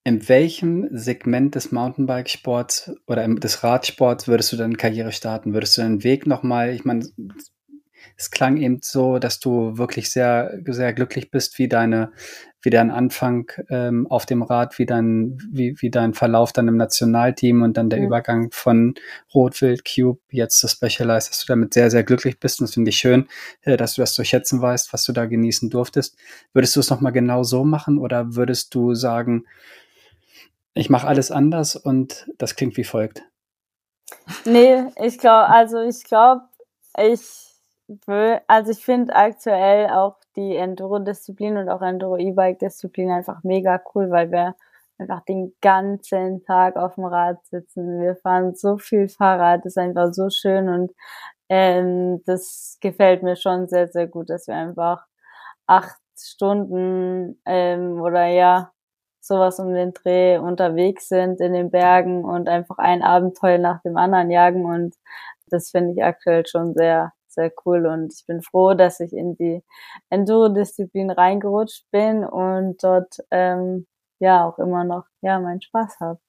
in welchem Segment des Mountainbike-Sports oder des Radsports würdest du deine Karriere starten? Würdest du deinen Weg nochmal, ich meine, es klang eben so, dass du wirklich sehr, sehr glücklich bist, wie deine, wie dein Anfang ähm, auf dem Rad, wie dein, wie, wie dein Verlauf dann im Nationalteam und dann der Mhm. Übergang von Rotwild, Cube, jetzt zu Specialized, dass du damit sehr, sehr glücklich bist. Und das finde ich schön, äh, dass du das zu schätzen weißt, was du da genießen durftest. Würdest du es nochmal genau so machen oder würdest du sagen, ich mache alles anders und das klingt wie folgt? Nee, ich glaube, also ich glaube, ich also ich finde aktuell auch die Enduro-Disziplin und auch Enduro-E-Bike-Disziplin einfach mega cool, weil wir einfach den ganzen Tag auf dem Rad sitzen. Wir fahren so viel Fahrrad, das ist einfach so schön und ähm, das gefällt mir schon sehr, sehr gut, dass wir einfach acht Stunden ähm, oder ja, sowas um den Dreh unterwegs sind in den Bergen und einfach ein Abenteuer nach dem anderen jagen und das finde ich aktuell schon sehr, sehr cool und ich bin froh, dass ich in die Enduro-Disziplin reingerutscht bin und dort ähm, ja auch immer noch ja meinen Spaß habe.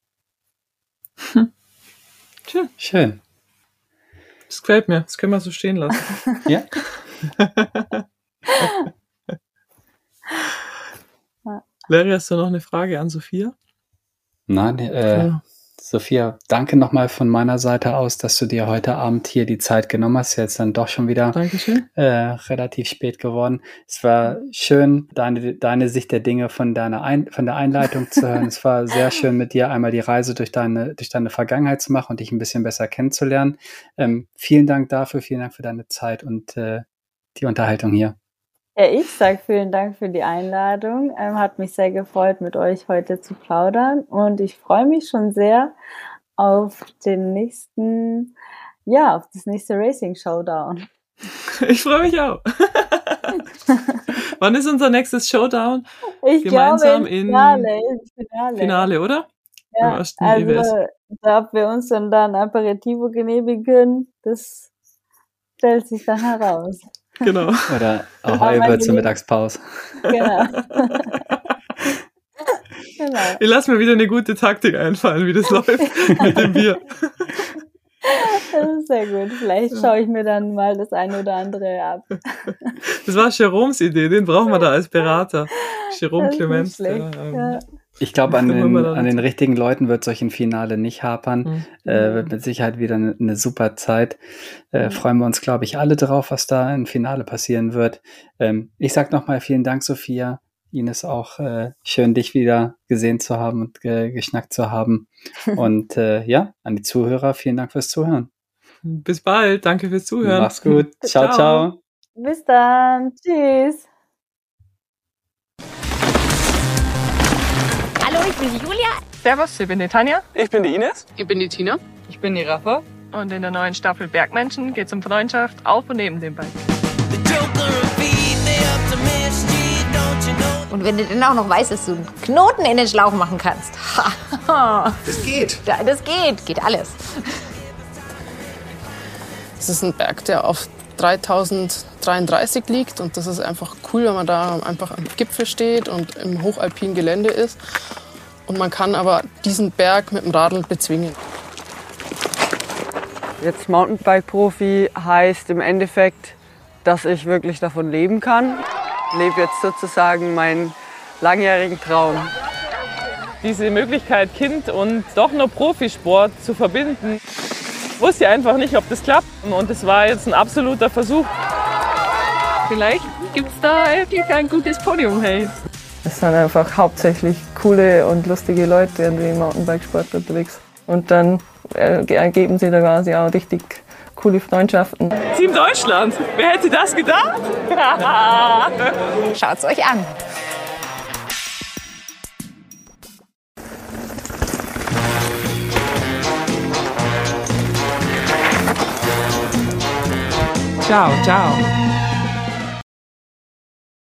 Schön. Schön. Das gefällt mir. Das können wir so stehen lassen. ja. Larry, hast du noch eine Frage an Sophia? Nein, äh, ja. Sophia, danke nochmal von meiner Seite aus, dass du dir heute Abend hier die Zeit genommen hast. Jetzt dann doch schon wieder äh, relativ spät geworden. Es war schön, deine, deine Sicht der Dinge von deiner Ein von der Einleitung zu hören. es war sehr schön, mit dir einmal die Reise durch deine, durch deine Vergangenheit zu machen und dich ein bisschen besser kennenzulernen. Ähm, vielen Dank dafür, vielen Dank für deine Zeit und äh, die Unterhaltung hier. Ja, ich sage vielen Dank für die Einladung. Ähm, hat mich sehr gefreut, mit euch heute zu plaudern. Und ich freue mich schon sehr auf den nächsten, ja, auf das nächste Racing Showdown. Ich freue mich auch. Wann ist unser nächstes Showdown? Ich Gemeinsam glaube in Finale, Finale. Finale, oder? Ja, also, ob wir uns dann da ein Aperitivo genehmigen das stellt sich dann heraus. Genau. Oder Ahoi wird zur Mittagspause. Genau. genau. Ich lasse mir wieder eine gute Taktik einfallen, wie das läuft mit dem Bier. Das ist sehr gut. Vielleicht schaue ich mir dann mal das eine oder andere ab. Das war Jeroms Idee, den brauchen wir da als Berater. Jerome Clemens. Der, ähm, ja. Ich glaube, an, den, an den richtigen Leuten wird solch ein Finale nicht hapern. Mhm. Äh, wird mit Sicherheit wieder eine, eine super Zeit. Äh, mhm. Freuen wir uns, glaube ich, alle drauf, was da im Finale passieren wird. Ähm, ich sage nochmal vielen Dank, Sophia. Ines auch äh, schön, dich wieder gesehen zu haben und ge geschnackt zu haben. Und äh, ja, an die Zuhörer, vielen Dank fürs Zuhören. Bis bald, danke fürs Zuhören. Mach's gut. ciao. ciao. ciao. Bis dann. Tschüss. Hallo, ich bin die Julia. Servus, ich bin die Tanja. Ich bin die Ines. Ich bin die Tina. Ich bin die Rafa. Und in der neuen Staffel Bergmenschen geht es um Freundschaft auf und neben dem Bike. Und wenn du dann auch noch weißt, dass du einen Knoten in den Schlauch machen kannst. das geht. Das geht, geht alles. Es ist ein Berg, der auf 3033 liegt und das ist einfach cool, wenn man da einfach am Gipfel steht und im hochalpinen Gelände ist. Und man kann aber diesen Berg mit dem Radl bezwingen. Jetzt Mountainbike-Profi heißt im Endeffekt, dass ich wirklich davon leben kann. Ich lebe jetzt sozusagen meinen langjährigen Traum. Diese Möglichkeit, Kind und doch nur Profisport zu verbinden, wusste einfach nicht, ob das klappt. Und es war jetzt ein absoluter Versuch. Vielleicht gibt es da wirklich ein gutes Podium, hey. Es sind einfach hauptsächlich coole und lustige Leute in dem Mountainbikesport unterwegs. Und dann ergeben sie da quasi auch richtig coole Freundschaften. Team Deutschland, wer hätte das gedacht? Schaut's euch an. Ciao, ciao.